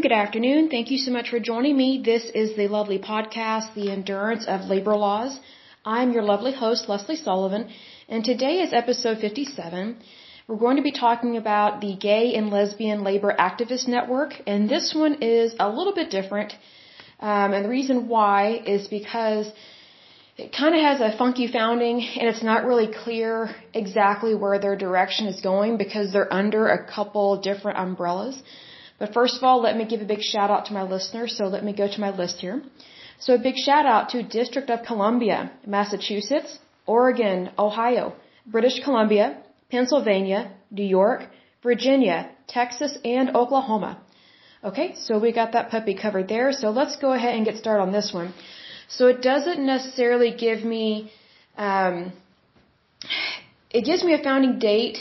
Good afternoon. Thank you so much for joining me. This is the lovely podcast, The Endurance of Labor Laws. I'm your lovely host, Lesley Sullivan, and today is episode 57. We're going to be talking about the Gay and Lesbian Labor Activist Network, and this one is a little bit different. Um, and the reason why is because it kind of has a funky founding and it's not really clear exactly where their direction is going because they're under a couple different umbrellas. But first of all, let me give a big shout out to my listeners. So let me go to my list here. So a big shout out to District of Columbia, Massachusetts, Oregon, Ohio, British Columbia, Pennsylvania, New York, Virginia, Texas, and Oklahoma. Okay, so we got that puppy covered there. So let's go ahead and get started on this one. So it doesn't necessarily give me, um, it gives me a founding date,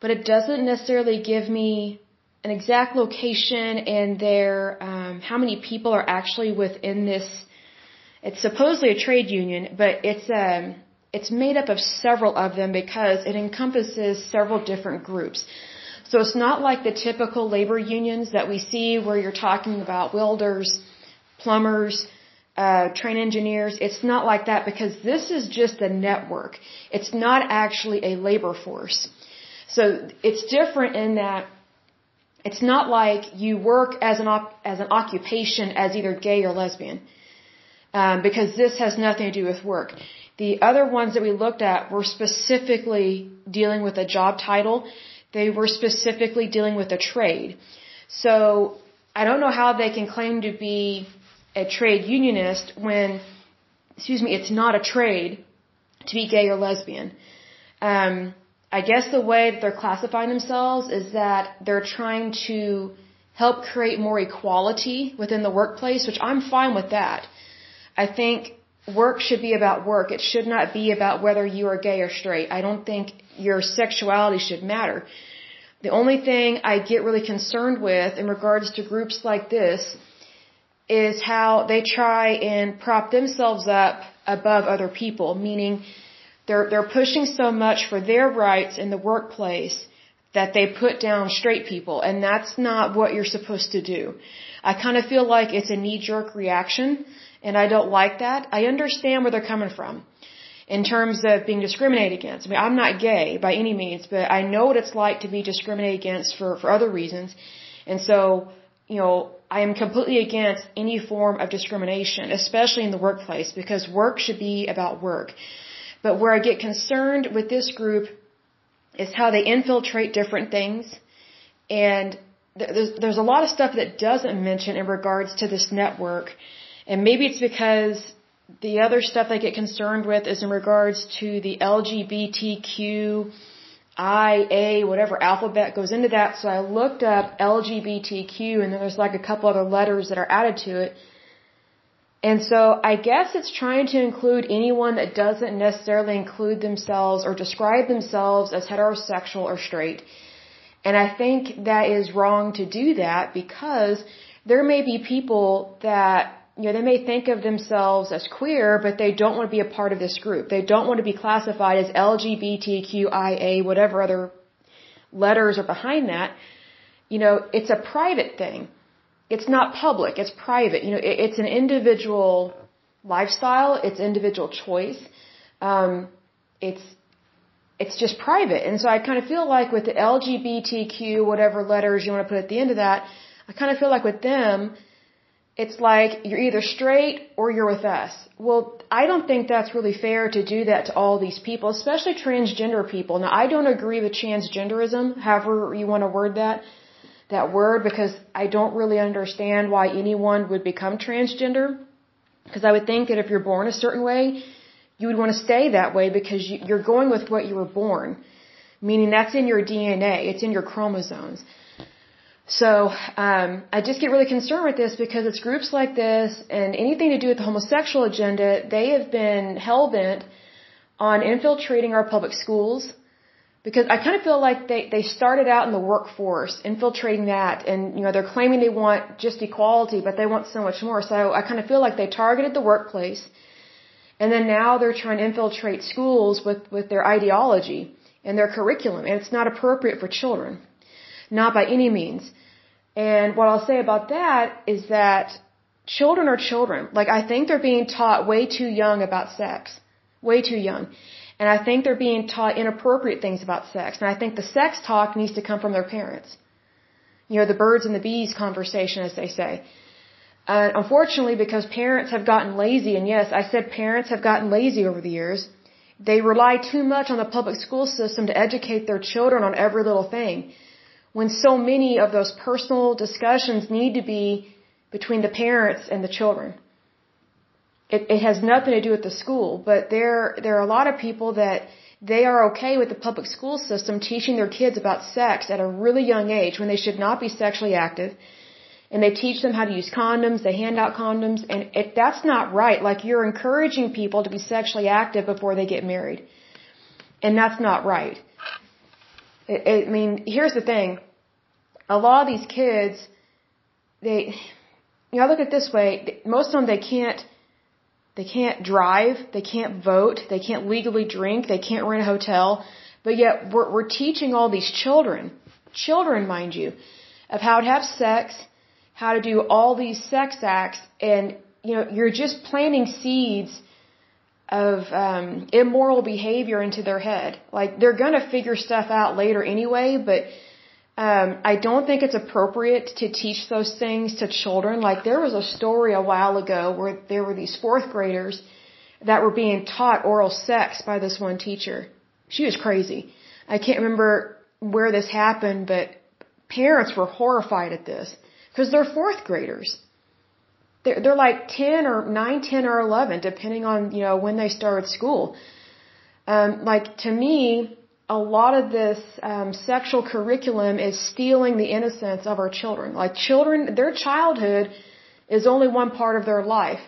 but it doesn't necessarily give me an exact location and their um, how many people are actually within this. It's supposedly a trade union, but it's um, it's made up of several of them because it encompasses several different groups. So it's not like the typical labor unions that we see where you're talking about welders, plumbers, uh, train engineers. It's not like that because this is just a network. It's not actually a labor force. So it's different in that it's not like you work as an op- as an occupation as either gay or lesbian, um, because this has nothing to do with work. The other ones that we looked at were specifically dealing with a job title. They were specifically dealing with a trade. So I don't know how they can claim to be a trade unionist when, excuse me, it's not a trade to be gay or lesbian. Um, I guess the way that they're classifying themselves is that they're trying to help create more equality within the workplace, which I'm fine with that. I think work should be about work. It should not be about whether you are gay or straight. I don't think your sexuality should matter. The only thing I get really concerned with in regards to groups like this is how they try and prop themselves up above other people, meaning they're, they're pushing so much for their rights in the workplace that they put down straight people, and that's not what you're supposed to do. I kind of feel like it's a knee-jerk reaction, and I don't like that. I understand where they're coming from in terms of being discriminated against. I mean, I'm not gay by any means, but I know what it's like to be discriminated against for, for other reasons. And so, you know, I am completely against any form of discrimination, especially in the workplace, because work should be about work. But where I get concerned with this group is how they infiltrate different things. And there's, there's a lot of stuff that doesn't mention in regards to this network. And maybe it's because the other stuff I get concerned with is in regards to the LGBTQ, IA, whatever alphabet goes into that. So I looked up LGBTQ and then there's like a couple other letters that are added to it. And so I guess it's trying to include anyone that doesn't necessarily include themselves or describe themselves as heterosexual or straight. And I think that is wrong to do that because there may be people that, you know, they may think of themselves as queer, but they don't want to be a part of this group. They don't want to be classified as LGBTQIA, whatever other letters are behind that. You know, it's a private thing it's not public, it's private. You know, it, it's an individual lifestyle, it's individual choice. Um, it's it's just private. And so I kind of feel like with the LGBTQ, whatever letters you want to put at the end of that, I kind of feel like with them, it's like you're either straight or you're with us. Well, I don't think that's really fair to do that to all these people, especially transgender people. Now, I don't agree with transgenderism, however you want to word that that word because I don't really understand why anyone would become transgender. Because I would think that if you're born a certain way, you would want to stay that way because you're going with what you were born. Meaning that's in your DNA, it's in your chromosomes. So um, I just get really concerned with this because it's groups like this and anything to do with the homosexual agenda, they have been hell bent on infiltrating our public schools, because I kind of feel like they they started out in the workforce, infiltrating that, and you know they're claiming they want just equality, but they want so much more. So I kind of feel like they targeted the workplace, and then now they're trying to infiltrate schools with with their ideology and their curriculum, and it's not appropriate for children, not by any means. And what I'll say about that is that children are children. Like I think they're being taught way too young about sex. Way too young. And I think they're being taught inappropriate things about sex. And I think the sex talk needs to come from their parents. You know, the birds and the bees conversation, as they say. Uh, unfortunately, because parents have gotten lazy, and yes, I said parents have gotten lazy over the years, they rely too much on the public school system to educate their children on every little thing. When so many of those personal discussions need to be between the parents and the children. It, it has nothing to do with the school, but there, there are a lot of people that they are okay with the public school system teaching their kids about sex at a really young age when they should not be sexually active. And they teach them how to use condoms, they hand out condoms, and it, that's not right. Like you're encouraging people to be sexually active before they get married. And that's not right. I mean, here's the thing. A lot of these kids, they, you know, I look at it this way. Most of them, they can't, they can't drive, they can't vote, they can't legally drink, they can't rent a hotel, but yet we're, we're teaching all these children, children, mind you, of how to have sex, how to do all these sex acts, and you know, you're just planting seeds of um, immoral behavior into their head. Like they're gonna figure stuff out later anyway, but um, I don't think it's appropriate to teach those things to children. Like there was a story a while ago where there were these fourth graders that were being taught oral sex by this one teacher. She was crazy. I can't remember where this happened, but parents were horrified at this because they're fourth graders. They're, they're like 10 or 9, 10 or 11, depending on, you know, when they started school. Um, like to me, a lot of this um, sexual curriculum is stealing the innocence of our children. Like children, their childhood is only one part of their life.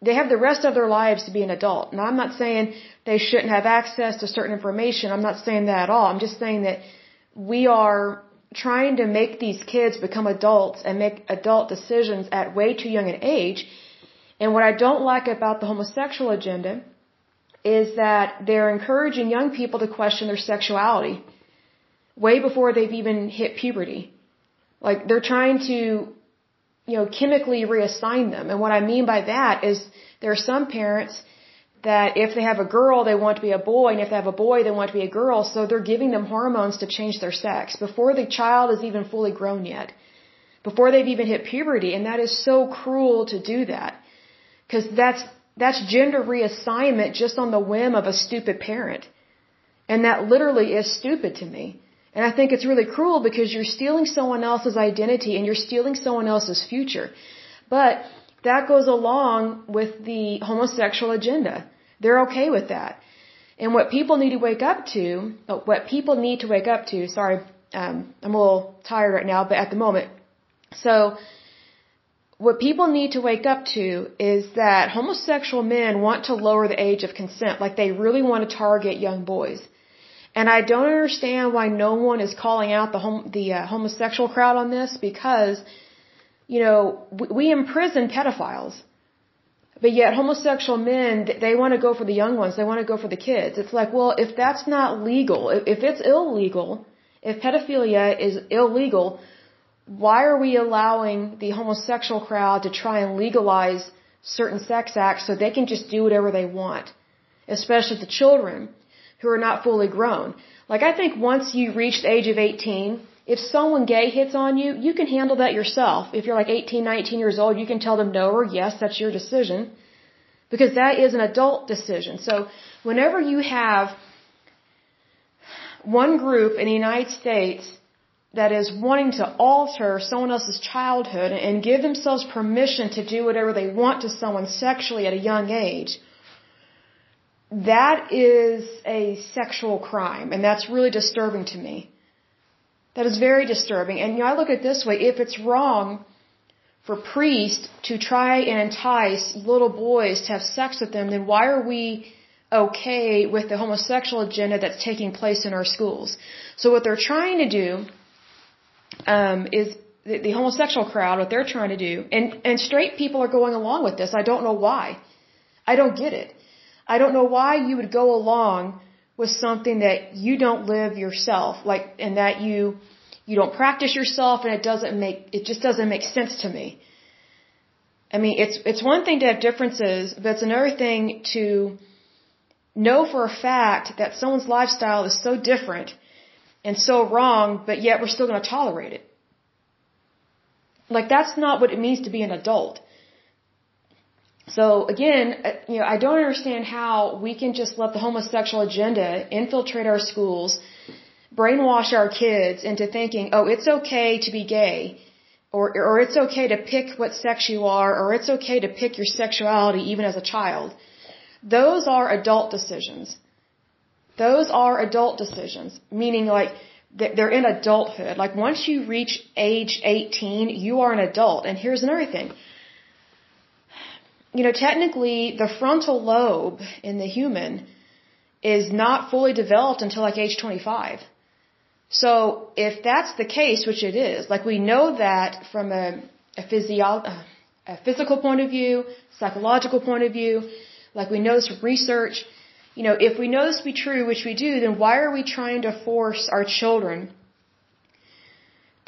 They have the rest of their lives to be an adult. Now, I'm not saying they shouldn't have access to certain information. I'm not saying that at all. I'm just saying that we are trying to make these kids become adults and make adult decisions at way too young an age. And what I don't like about the homosexual agenda is that they're encouraging young people to question their sexuality way before they've even hit puberty. Like they're trying to, you know, chemically reassign them. And what I mean by that is there are some parents that if they have a girl, they want to be a boy, and if they have a boy, they want to be a girl, so they're giving them hormones to change their sex before the child is even fully grown yet. Before they've even hit puberty, and that is so cruel to do that. Because that's that's gender reassignment just on the whim of a stupid parent. And that literally is stupid to me. And I think it's really cruel because you're stealing someone else's identity and you're stealing someone else's future. But that goes along with the homosexual agenda. They're okay with that. And what people need to wake up to, what people need to wake up to, sorry, um, I'm a little tired right now, but at the moment. So, what people need to wake up to is that homosexual men want to lower the age of consent, like they really want to target young boys. And I don't understand why no one is calling out the hom- the uh, homosexual crowd on this because, you know, we, we imprison pedophiles, but yet homosexual men they want to go for the young ones, they want to go for the kids. It's like, well, if that's not legal, if, if it's illegal, if pedophilia is illegal, why are we allowing the homosexual crowd to try and legalize certain sex acts so they can just do whatever they want? Especially the children who are not fully grown. Like I think once you reach the age of 18, if someone gay hits on you, you can handle that yourself. If you're like 18, 19 years old, you can tell them no or yes, that's your decision. Because that is an adult decision. So whenever you have one group in the United States that is wanting to alter someone else's childhood and give themselves permission to do whatever they want to someone sexually at a young age, that is a sexual crime, and that's really disturbing to me. That is very disturbing. And you know, I look at it this way, if it's wrong for priests to try and entice little boys to have sex with them, then why are we okay with the homosexual agenda that's taking place in our schools? So what they're trying to do um, is the, the homosexual crowd, what they're trying to do, and, and straight people are going along with this. I don't know why. I don't get it. I don't know why you would go along with something that you don't live yourself, like, and that you, you don't practice yourself and it doesn't make, it just doesn't make sense to me. I mean, it's, it's one thing to have differences, but it's another thing to know for a fact that someone's lifestyle is so different and so wrong, but yet we're still going to tolerate it. Like that's not what it means to be an adult. So again, uh, you know, I don't understand how we can just let the homosexual agenda infiltrate our schools, brainwash our kids into thinking, oh, it's okay to be gay, or or it's okay to pick what sex you are, or it's okay to pick your sexuality even as a child. Those are adult decisions. Those are adult decisions, meaning like they're in adulthood. Like once you reach age 18, you are an adult. And here's another thing. You know, technically the frontal lobe in the human is not fully developed until like age 25. So if that's the case, which it is, like we know that from a, a, physio- a physical point of view, psychological point of view, like we know this from research, you know, if we know this to be true, which we do, then why are we trying to force our children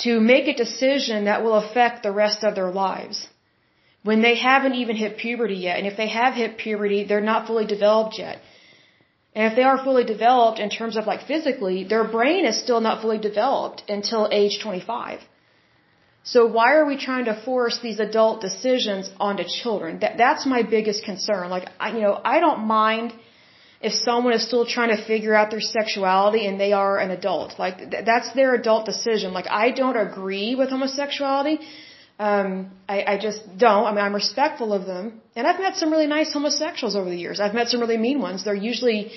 to make a decision that will affect the rest of their lives? When they haven't even hit puberty yet, and if they have hit puberty, they're not fully developed yet. And if they are fully developed in terms of like physically, their brain is still not fully developed until age 25. So why are we trying to force these adult decisions onto children? That, that's my biggest concern. Like, I, you know, I don't mind if someone is still trying to figure out their sexuality and they are an adult. Like th- that's their adult decision. Like I don't agree with homosexuality. Um, I, I just don't. I mean, I'm respectful of them, and I've met some really nice homosexuals over the years. I've met some really mean ones. They're usually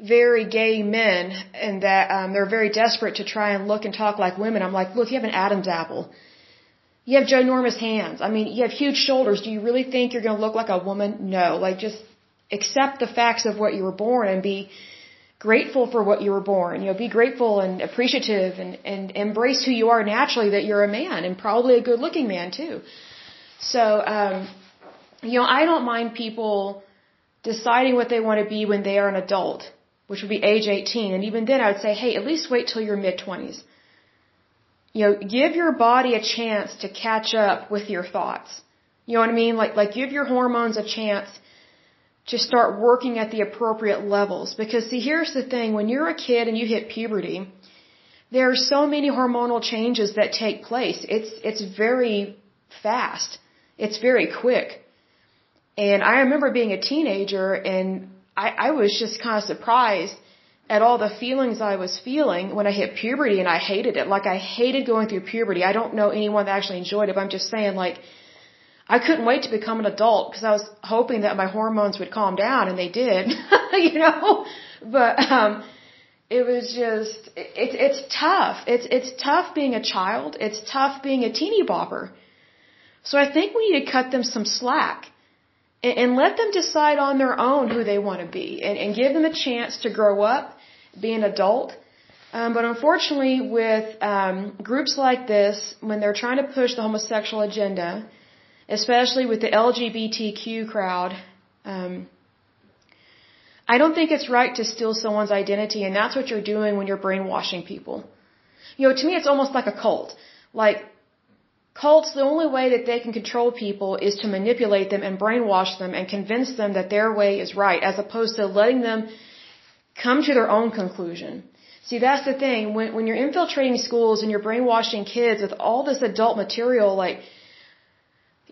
very gay men, and that um, they're very desperate to try and look and talk like women. I'm like, look, you have an Adam's apple. You have ginormous hands. I mean, you have huge shoulders. Do you really think you're going to look like a woman? No. Like, just accept the facts of what you were born and be grateful for what you were born. You know, be grateful and appreciative and, and embrace who you are naturally that you're a man and probably a good looking man too. So, um, you know, I don't mind people deciding what they want to be when they are an adult, which would be age 18. And even then I would say, hey, at least wait till your mid 20s. You know, give your body a chance to catch up with your thoughts. You know what I mean? Like, like give your hormones a chance to start working at the appropriate levels. Because see, here's the thing, when you're a kid and you hit puberty, there are so many hormonal changes that take place. It's, it's very fast. It's very quick. And I remember being a teenager and I, I was just kind of surprised at all the feelings I was feeling when I hit puberty and I hated it. Like I hated going through puberty. I don't know anyone that actually enjoyed it, but I'm just saying like, I couldn't wait to become an adult because I was hoping that my hormones would calm down, and they did, you know. But um, it was just it's it's tough. It's it's tough being a child. It's tough being a teeny bopper. So I think we need to cut them some slack and, and let them decide on their own who they want to be, and, and give them a chance to grow up, be an adult. Um, but unfortunately, with um, groups like this, when they're trying to push the homosexual agenda especially with the LGBTQ crowd, um, I don't think it's right to steal someone's identity, and that's what you're doing when you're brainwashing people. You know, to me, it's almost like a cult. Like, cults, the only way that they can control people is to manipulate them and brainwash them and convince them that their way is right, as opposed to letting them come to their own conclusion. See, that's the thing. When, when you're infiltrating schools and you're brainwashing kids with all this adult material, like,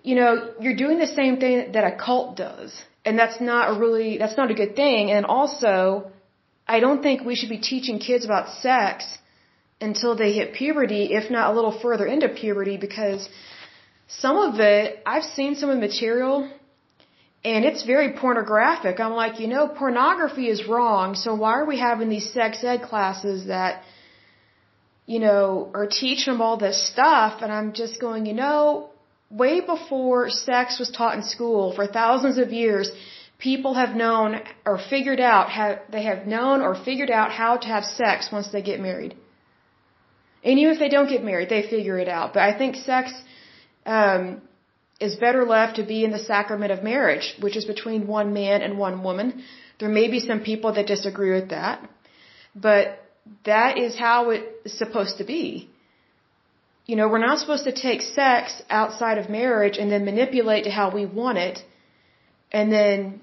you know, you're doing the same thing that a cult does. And that's not a really, that's not a good thing. And also, I don't think we should be teaching kids about sex until they hit puberty, if not a little further into puberty, because some of it, I've seen some of the material, and it's very pornographic. I'm like, you know, pornography is wrong, so why are we having these sex ed classes that, you know, are teaching them all this stuff? And I'm just going, you know, way before sex was taught in school for thousands of years, people have known or figured out how they have known or figured out how to have sex once they get married. And even if they don't get married, they figure it out. But I think sex um, is better left to be in the sacrament of marriage, which is between one man and one woman. There may be some people that disagree with that, but that is how it is supposed to be. You know, we're not supposed to take sex outside of marriage and then manipulate to how we want it and then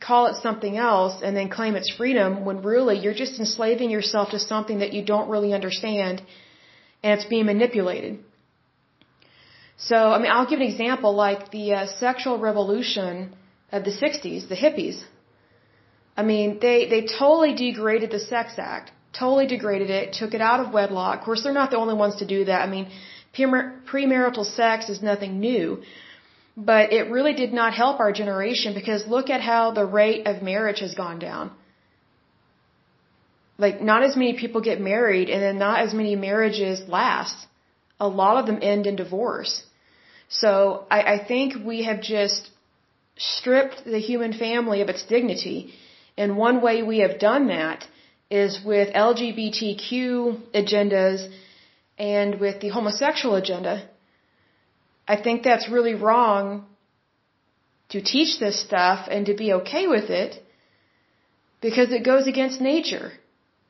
call it something else and then claim it's freedom when really you're just enslaving yourself to something that you don't really understand and it's being manipulated. So, I mean, I'll give an example like the uh, sexual revolution of the 60s, the hippies. I mean, they, they totally degraded the Sex Act, totally degraded it, took it out of wedlock. Of course, they're not the only ones to do that. I mean, premarital sex is nothing new. But it really did not help our generation because look at how the rate of marriage has gone down. Like, not as many people get married and then not as many marriages last. A lot of them end in divorce. So I, I think we have just stripped the human family of its dignity. And one way we have done that is with LGBTQ agendas and with the homosexual agenda. I think that's really wrong to teach this stuff and to be okay with it because it goes against nature.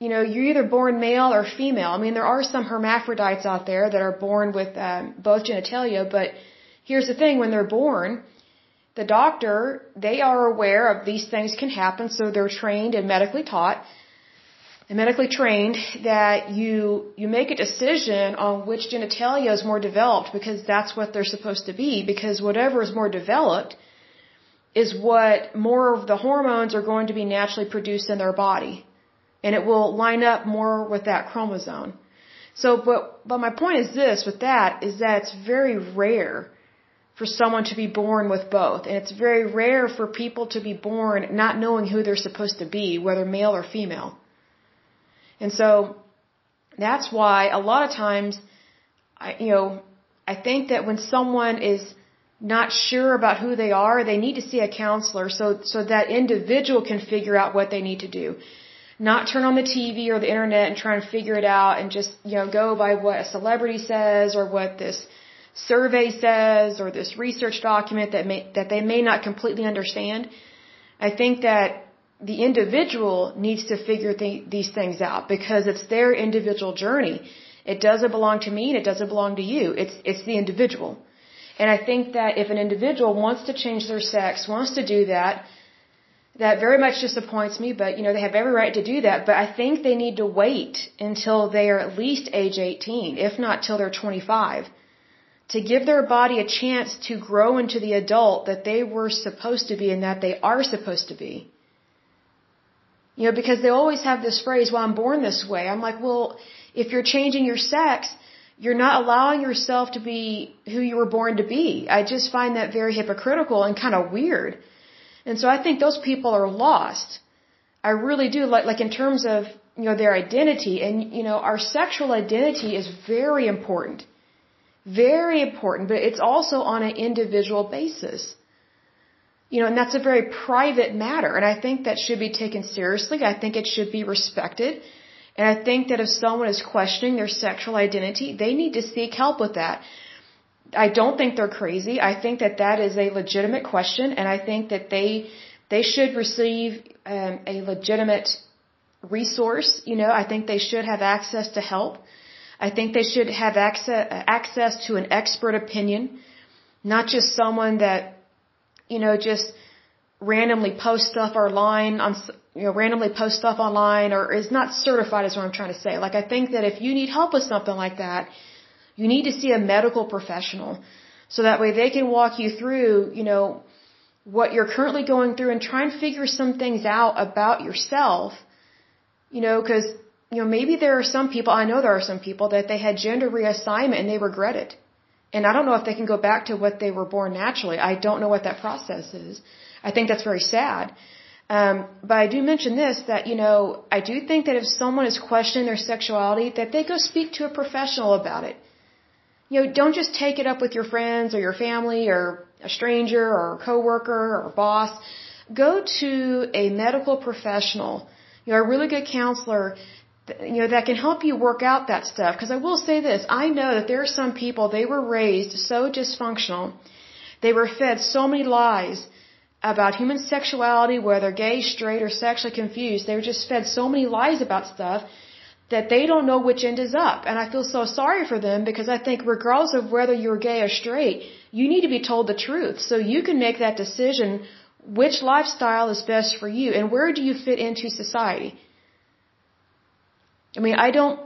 You know, you're either born male or female. I mean, there are some hermaphrodites out there that are born with um, both genitalia, but here's the thing when they're born, the doctor, they are aware of these things can happen, so they're trained and medically taught and medically trained that you you make a decision on which genitalia is more developed because that's what they're supposed to be because whatever is more developed is what more of the hormones are going to be naturally produced in their body. And it will line up more with that chromosome. So but but my point is this with that is that it's very rare for someone to be born with both. And it's very rare for people to be born not knowing who they're supposed to be whether male or female and so that's why a lot of times, I, you know, I think that when someone is not sure about who they are, they need to see a counselor so, so that individual can figure out what they need to do. Not turn on the TV or the internet and try and figure it out and just, you know, go by what a celebrity says or what this survey says or this research document that may, that they may not completely understand. I think that the individual needs to figure th- these things out because it's their individual journey. It doesn't belong to me and it doesn't belong to you. It's, it's the individual. And I think that if an individual wants to change their sex, wants to do that, that very much disappoints me, but you know, they have every right to do that. But I think they need to wait until they are at least age 18, if not till they're 25, to give their body a chance to grow into the adult that they were supposed to be and that they are supposed to be. You know, because they always have this phrase, well, I'm born this way. I'm like, well, if you're changing your sex, you're not allowing yourself to be who you were born to be. I just find that very hypocritical and kind of weird. And so I think those people are lost. I really do like like in terms of, you know, their identity and you know, our sexual identity is very important. Very important, but it's also on an individual basis. You know, and that's a very private matter. And I think that should be taken seriously. I think it should be respected. And I think that if someone is questioning their sexual identity, they need to seek help with that. I don't think they're crazy. I think that that is a legitimate question, and I think that they they should receive um, a legitimate resource. You know, I think they should have access to help. I think they should have access access to an expert opinion, not just someone that you know, just randomly post stuff online on, you know, randomly post stuff online or is not certified is what I'm trying to say. Like I think that if you need help with something like that, you need to see a medical professional so that way they can walk you through, you know, what you're currently going through and try and figure some things out about yourself, you know, cause, you know, maybe there are some people, I know there are some people that they had gender reassignment and they regret it. And I don't know if they can go back to what they were born naturally. I don't know what that process is. I think that's very sad. Um, but I do mention this that, you know, I do think that if someone is questioning their sexuality, that they go speak to a professional about it. You know, don't just take it up with your friends or your family or a stranger or a coworker or a boss. Go to a medical professional, you know, a really good counselor you know that can help you work out that stuff. Because i will say this i know that there are some people they were raised so dysfunctional. They were fed so many lies about human sexuality whether gay straight or sexually confused. They were just fed so many lies about stuff that they don't know which end is up. And I feel so sorry for them because I think regardless of whether you're gay or straight, you need to be told the truth. So you can make that decision which lifestyle is best for you. And where do you fit into society. I mean, I don't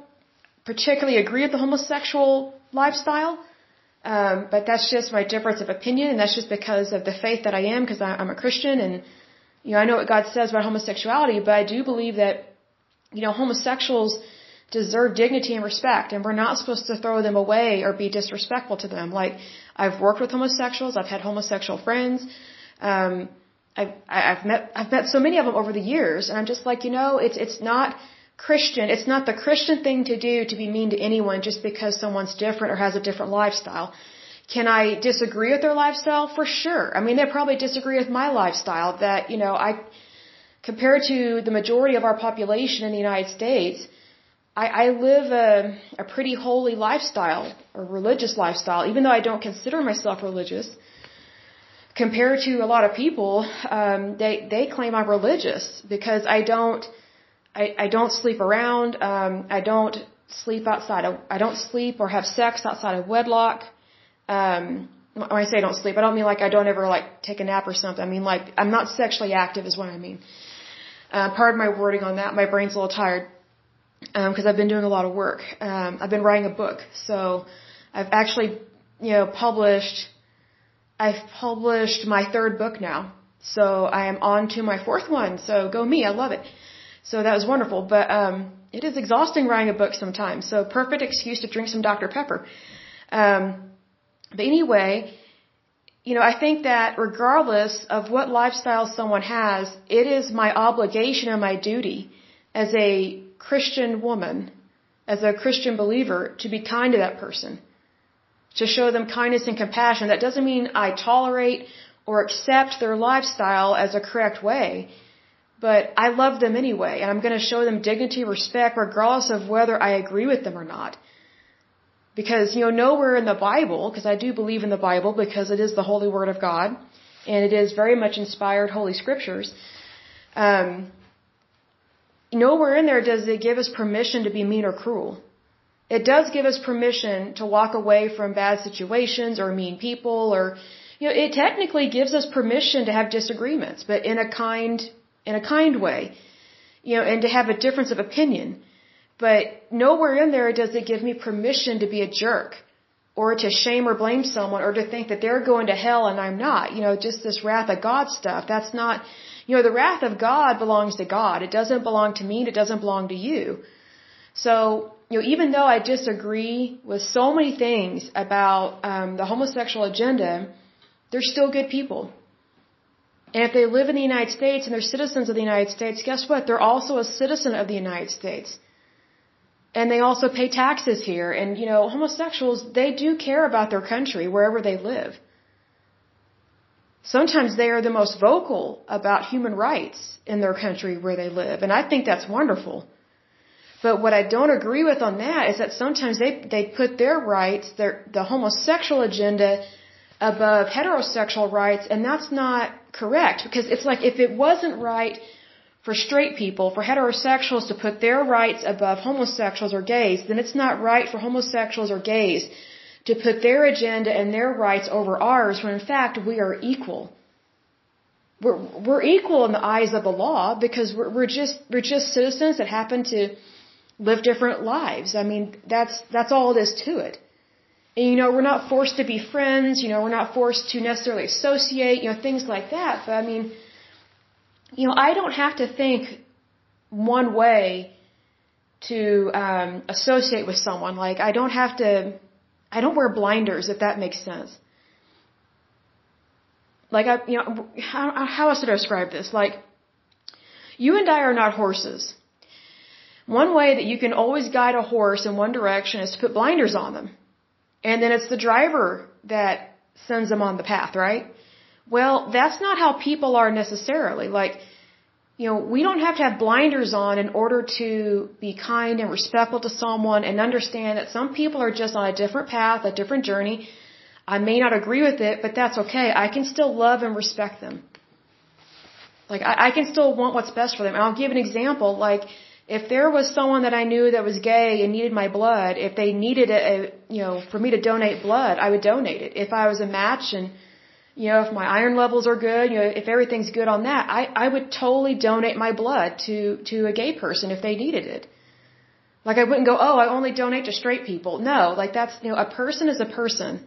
particularly agree with the homosexual lifestyle, um, but that's just my difference of opinion, and that's just because of the faith that I am, because I'm a Christian, and you know I know what God says about homosexuality, but I do believe that you know homosexuals deserve dignity and respect, and we're not supposed to throw them away or be disrespectful to them. Like I've worked with homosexuals, I've had homosexual friends. Um, I've, I've met I've met so many of them over the years, and I'm just like, you know, it's it's not Christian. It's not the Christian thing to do to be mean to anyone just because someone's different or has a different lifestyle. Can I disagree with their lifestyle? For sure. I mean, they probably disagree with my lifestyle that, you know, I, compared to the majority of our population in the United States, I, I live a, a pretty holy lifestyle, a religious lifestyle, even though I don't consider myself religious. Compared to a lot of people, um, they, they claim I'm religious because I don't, I, I don't sleep around. Um, I don't sleep outside. Of, I don't sleep or have sex outside of wedlock. Um, when I say I don't sleep, I don't mean like I don't ever like take a nap or something. I mean like I'm not sexually active is what I mean. Uh, pardon my wording on that. My brain's a little tired because um, I've been doing a lot of work. Um, I've been writing a book, so I've actually you know published. I've published my third book now, so I am on to my fourth one. So go me! I love it. So that was wonderful. But um, it is exhausting writing a book sometimes. So perfect excuse to drink some Dr. Pepper. Um, but anyway, you know, I think that regardless of what lifestyle someone has, it is my obligation and my duty as a Christian woman, as a Christian believer, to be kind to that person, to show them kindness and compassion. That doesn't mean I tolerate or accept their lifestyle as a correct way. But I love them anyway, and I'm going to show them dignity, respect, regardless of whether I agree with them or not. Because, you know, nowhere in the Bible, because I do believe in the Bible because it is the Holy Word of God, and it is very much inspired Holy Scriptures, um, nowhere in there does it give us permission to be mean or cruel. It does give us permission to walk away from bad situations or mean people or, you know, it technically gives us permission to have disagreements, but in a kind in a kind way, you know, and to have a difference of opinion. But nowhere in there does it give me permission to be a jerk or to shame or blame someone or to think that they're going to hell and I'm not. You know, just this wrath of God stuff. That's not, you know, the wrath of God belongs to God. It doesn't belong to me. It doesn't belong to you. So, you know, even though I disagree with so many things about um, the homosexual agenda, they're still good people. And if they live in the United States and they're citizens of the United States, guess what? They're also a citizen of the United States. And they also pay taxes here. And, you know, homosexuals, they do care about their country wherever they live. Sometimes they are the most vocal about human rights in their country where they live. And I think that's wonderful. But what I don't agree with on that is that sometimes they, they put their rights, their, the homosexual agenda above heterosexual rights, and that's not correct because it's like if it wasn't right for straight people, for heterosexuals to put their rights above homosexuals or gays, then it's not right for homosexuals or gays to put their agenda and their rights over ours when in fact we are equal. We're, we're equal in the eyes of the law because we're, we're just, we're just citizens that happen to live different lives. I mean, that's, that's all it is to it. You know, we're not forced to be friends, you know, we're not forced to necessarily associate, you know, things like that. But I mean, you know, I don't have to think one way to um, associate with someone. Like, I don't have to, I don't wear blinders, if that makes sense. Like, I, you know, how, how else to describe this? Like, you and I are not horses. One way that you can always guide a horse in one direction is to put blinders on them. And then it's the driver that sends them on the path, right? Well, that's not how people are necessarily. Like, you know, we don't have to have blinders on in order to be kind and respectful to someone and understand that some people are just on a different path, a different journey. I may not agree with it, but that's okay. I can still love and respect them. Like, I, I can still want what's best for them. And I'll give an example. Like, if there was someone that I knew that was gay and needed my blood, if they needed a, you know, for me to donate blood, I would donate it. If I was a match and, you know, if my iron levels are good, you know, if everything's good on that, I, I would totally donate my blood to, to a gay person if they needed it. Like I wouldn't go, oh, I only donate to straight people. No, like that's, you know, a person is a person.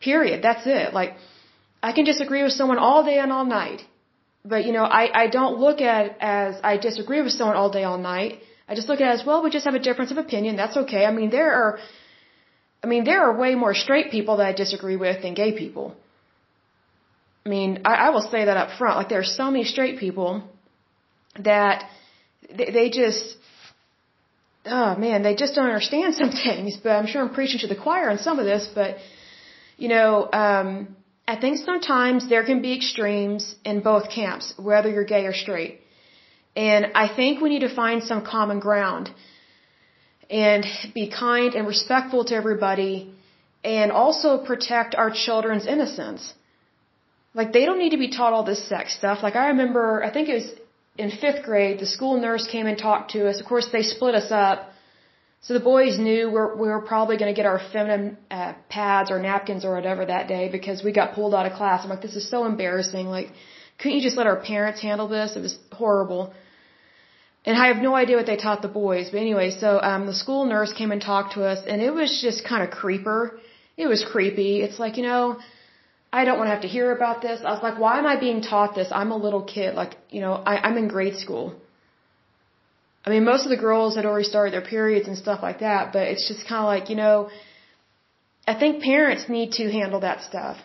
Period. That's it. Like, I can disagree with someone all day and all night. But, you know, I, I don't look at it as I disagree with someone all day, all night. I just look at it as, well, we just have a difference of opinion. That's okay. I mean, there are, I mean, there are way more straight people that I disagree with than gay people. I mean, I, I will say that up front. Like, there are so many straight people that they, they just, oh man, they just don't understand some things. But I'm sure I'm preaching to the choir on some of this. But, you know, um, I think sometimes there can be extremes in both camps, whether you're gay or straight. And I think we need to find some common ground and be kind and respectful to everybody and also protect our children's innocence. Like they don't need to be taught all this sex stuff. Like I remember, I think it was in fifth grade, the school nurse came and talked to us. Of course, they split us up so the boys knew we're, we were probably going to get our feminine uh, pads or napkins or whatever that day because we got pulled out of class. I'm like, this is so embarrassing. Like, couldn't you just let our parents handle this? It was horrible. And I have no idea what they taught the boys. But anyway, so um, the school nurse came and talked to us, and it was just kind of creeper. It was creepy. It's like, you know, I don't want to have to hear about this. I was like, why am I being taught this? I'm a little kid. Like, you know, I, I'm in grade school. I mean, most of the girls had already started their periods and stuff like that, but it's just kind of like, you know, I think parents need to handle that stuff.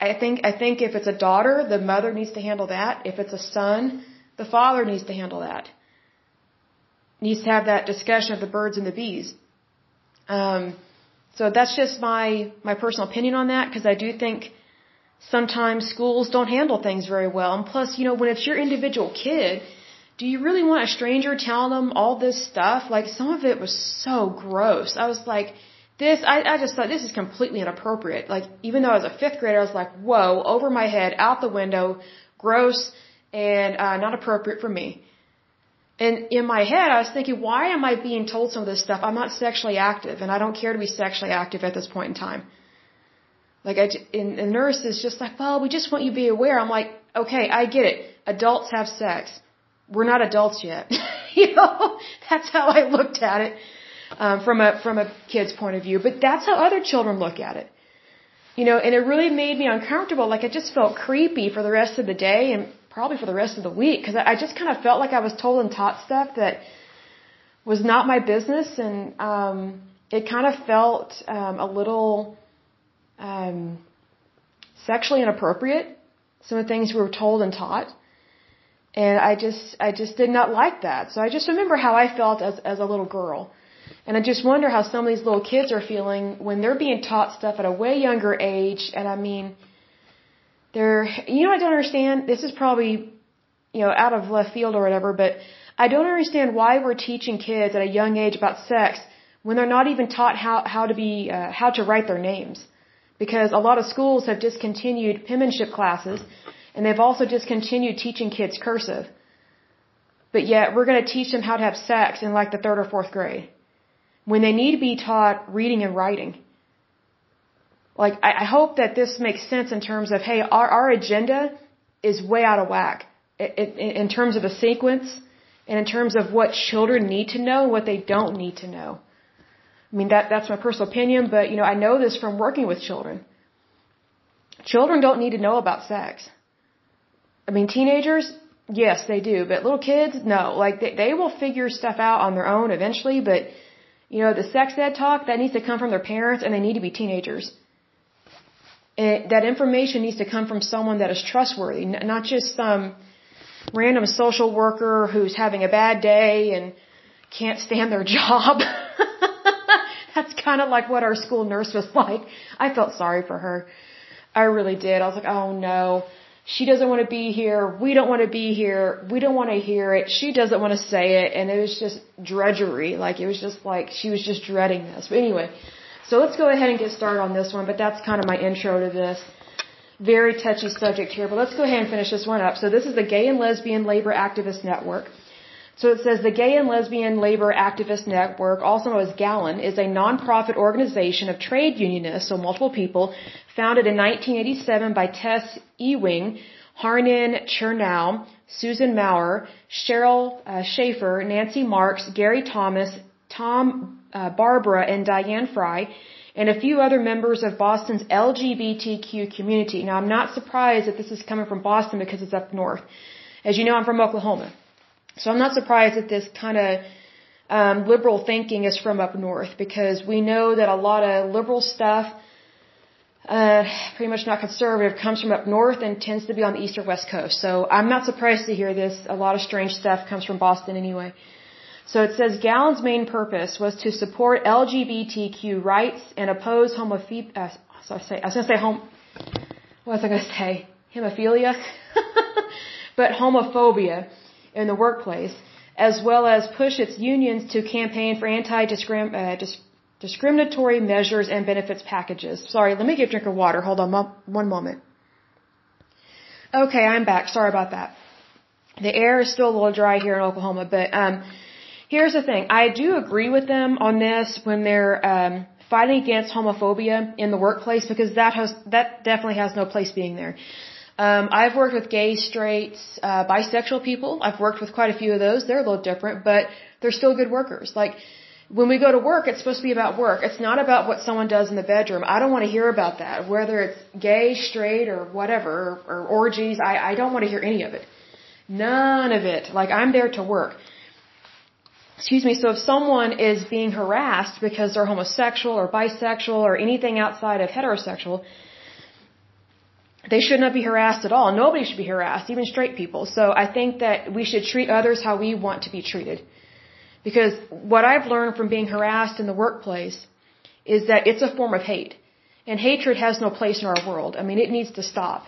I think, I think if it's a daughter, the mother needs to handle that. If it's a son, the father needs to handle that. Needs to have that discussion of the birds and the bees. Um, so that's just my, my personal opinion on that, because I do think sometimes schools don't handle things very well. And plus, you know, when it's your individual kid, do you really want a stranger telling them all this stuff? Like some of it was so gross. I was like, this, I, I just thought this is completely inappropriate. Like even though I was a fifth grader, I was like, whoa, over my head, out the window, gross, and uh, not appropriate for me. And in my head, I was thinking, why am I being told some of this stuff? I'm not sexually active, and I don't care to be sexually active at this point in time. Like, I, and the nurse is just like, well, we just want you to be aware. I'm like, okay, I get it. Adults have sex we're not adults yet. you know, that's how I looked at it um, from a from a kid's point of view. But that's how other children look at it. You know, and it really made me uncomfortable. Like I just felt creepy for the rest of the day and probably for the rest of the week because I, I just kind of felt like I was told and taught stuff that was not my business, and um, it kind of felt um, a little um, sexually inappropriate. Some of the things we were told and taught. And I just, I just did not like that. So I just remember how I felt as, as a little girl. And I just wonder how some of these little kids are feeling when they're being taught stuff at a way younger age. And I mean, they're, you know, I don't understand. This is probably, you know, out of left field or whatever, but I don't understand why we're teaching kids at a young age about sex when they're not even taught how, how to be, uh, how to write their names. Because a lot of schools have discontinued penmanship classes and they've also discontinued teaching kids cursive. But yet we're going to teach them how to have sex in like the third or fourth grade. When they need to be taught reading and writing. Like, I, I hope that this makes sense in terms of, hey, our, our agenda is way out of whack. It, it, in terms of a sequence and in terms of what children need to know and what they don't need to know. I mean, that, that's my personal opinion, but, you know, I know this from working with children. Children don't need to know about sex. I mean, teenagers, yes, they do, but little kids, no. Like they, they will figure stuff out on their own eventually, but you know, the sex ed talk that needs to come from their parents, and they need to be teenagers. And that information needs to come from someone that is trustworthy, not just some random social worker who's having a bad day and can't stand their job. That's kind of like what our school nurse was like. I felt sorry for her. I really did. I was like, oh no. She doesn't want to be here. We don't want to be here. We don't want to hear it. She doesn't want to say it. And it was just drudgery. Like, it was just like, she was just dreading this. But anyway, so let's go ahead and get started on this one. But that's kind of my intro to this. Very touchy subject here. But let's go ahead and finish this one up. So this is the Gay and Lesbian Labor Activist Network. So it says the Gay and Lesbian Labor Activist Network, also known as GALLAN, is a nonprofit organization of trade unionists, so multiple people, founded in 1987 by Tess Ewing, Harneen Chernow, Susan Maurer, Cheryl uh, Schaefer, Nancy Marks, Gary Thomas, Tom uh, Barbera, and Diane Fry, and a few other members of Boston's LGBTQ community. Now, I'm not surprised that this is coming from Boston because it's up north. As you know, I'm from Oklahoma. So I'm not surprised that this kind of um, liberal thinking is from up north because we know that a lot of liberal stuff, uh, pretty much not conservative, comes from up north and tends to be on the east or west coast. So I'm not surprised to hear this. A lot of strange stuff comes from Boston anyway. So it says GALLAN's main purpose was to support LGBTQ rights and oppose homophobia. Uh, so I, say, I was going to say home. What was I going to say? Hemophilia, but homophobia in the workplace, as well as push its unions to campaign for anti-discriminatory uh, measures and benefits packages. Sorry, let me get a drink of water. Hold on one moment. Okay, I'm back. Sorry about that. The air is still a little dry here in Oklahoma, but um, here's the thing. I do agree with them on this when they're um, fighting against homophobia in the workplace because that has that definitely has no place being there. Um, I've worked with gay, straights, uh, bisexual people. I've worked with quite a few of those. They're a little different, but they're still good workers. Like, when we go to work, it's supposed to be about work. It's not about what someone does in the bedroom. I don't want to hear about that. Whether it's gay, straight, or whatever, or, or orgies, I, I don't want to hear any of it. None of it. Like, I'm there to work. Excuse me, so if someone is being harassed because they're homosexual or bisexual or anything outside of heterosexual, they should not be harassed at all. Nobody should be harassed, even straight people. So I think that we should treat others how we want to be treated. Because what I've learned from being harassed in the workplace is that it's a form of hate. And hatred has no place in our world. I mean, it needs to stop.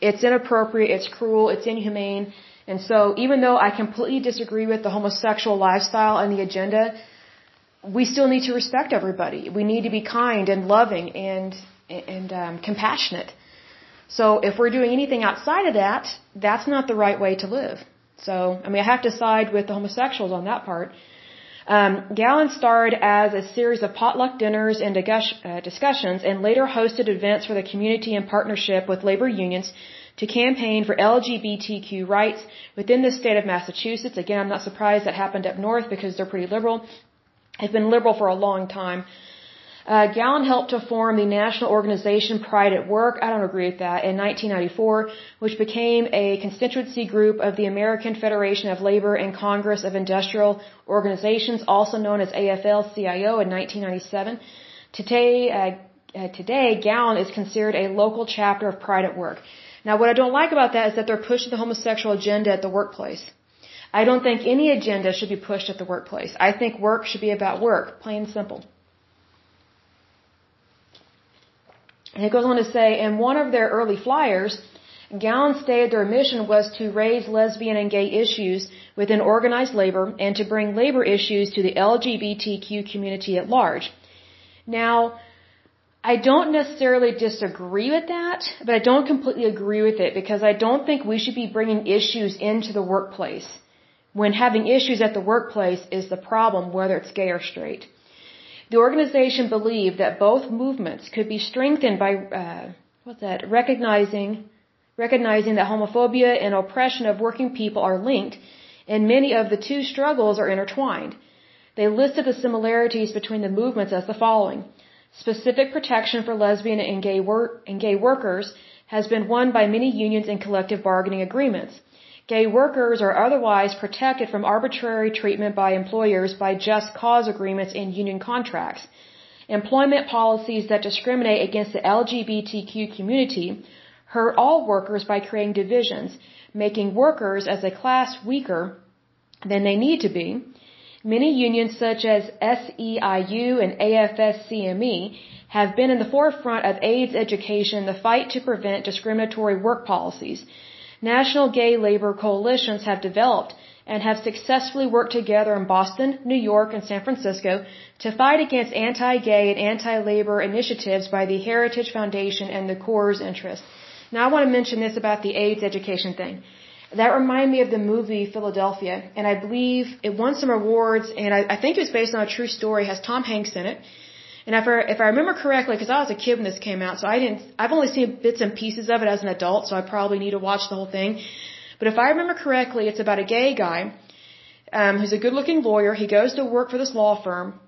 It's inappropriate, it's cruel, it's inhumane. And so even though I completely disagree with the homosexual lifestyle and the agenda, we still need to respect everybody. We need to be kind and loving and, and um, compassionate. So if we're doing anything outside of that, that's not the right way to live. So, I mean, I have to side with the homosexuals on that part. Um, starred as a series of potluck dinners and uh, discussions and later hosted events for the community in partnership with labor unions to campaign for LGBTQ rights within the state of Massachusetts. Again, I'm not surprised that happened up north because they're pretty liberal. They've been liberal for a long time. Uh, GALLAN helped to form the national organization Pride at Work, I don't agree with that, in 1994, which became a constituency group of the American Federation of Labor and Congress of Industrial Organizations, also known as AFL-CIO in 1997. Today, uh, uh, today, GALLAN is considered a local chapter of Pride at Work. Now, what I don't like about that is that they're pushing the homosexual agenda at the workplace. I don't think any agenda should be pushed at the workplace. I think work should be about work, plain and simple. And it goes on to say, in one of their early flyers, GALLAN stated their mission was to raise lesbian and gay issues within organized labor and to bring labor issues to the LGBTQ community at large. Now, I don't necessarily disagree with that, but I don't completely agree with it because I don't think we should be bringing issues into the workplace when having issues at the workplace is the problem, whether it's gay or straight. The organization believed that both movements could be strengthened by uh, what's that? Recognizing recognizing that homophobia and oppression of working people are linked, and many of the two struggles are intertwined. They listed the similarities between the movements as the following: specific protection for lesbian and gay, and gay workers has been won by many unions in collective bargaining agreements. Gay workers are otherwise protected from arbitrary treatment by employers by just cause agreements and union contracts. Employment policies that discriminate against the LGBTQ community hurt all workers by creating divisions, making workers as a class weaker than they need to be. Many unions such as SEIU and AFSCME have been in the forefront of AIDS education in the fight to prevent discriminatory work policies national gay labor coalitions have developed and have successfully worked together in Boston, New York, and San Francisco to fight against anti-gay and anti-labor initiatives by the Heritage Foundation and the Coors interests. Now I want to mention this about the AIDS education thing. that reminded me of the movie Philadelphia, and I believe it won some awards, and I, I think it was based on a true story. It has Tom Hanks in it, and if I, if I remember correctly, because I was a kid when this came out, so I didn't. I've only seen bits and pieces of it as an adult, so I probably need to watch the whole thing. But if I remember correctly, it's about a gay guy um, who's a good-looking lawyer. He goes to work for this law firm.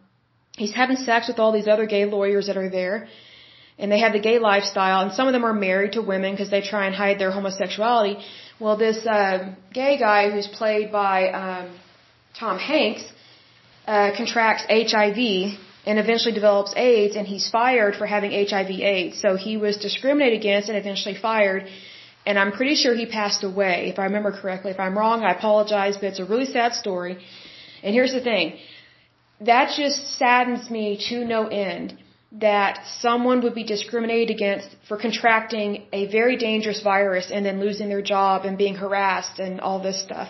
He's having sex with all these other gay lawyers that are there, and they have the gay lifestyle. And some of them are married to women because they try and hide their homosexuality. Well, this uh, gay guy who's played by um, Tom Hanks uh, contracts HIV and eventually develops AIDS, and he's fired for having HIV/AIDS. So he was discriminated against and eventually fired. And I'm pretty sure he passed away, if I remember correctly. If I'm wrong, I apologize, but it's a really sad story. And here's the thing. That just saddens me to no end that someone would be discriminated against for contracting a very dangerous virus and then losing their job and being harassed and all this stuff.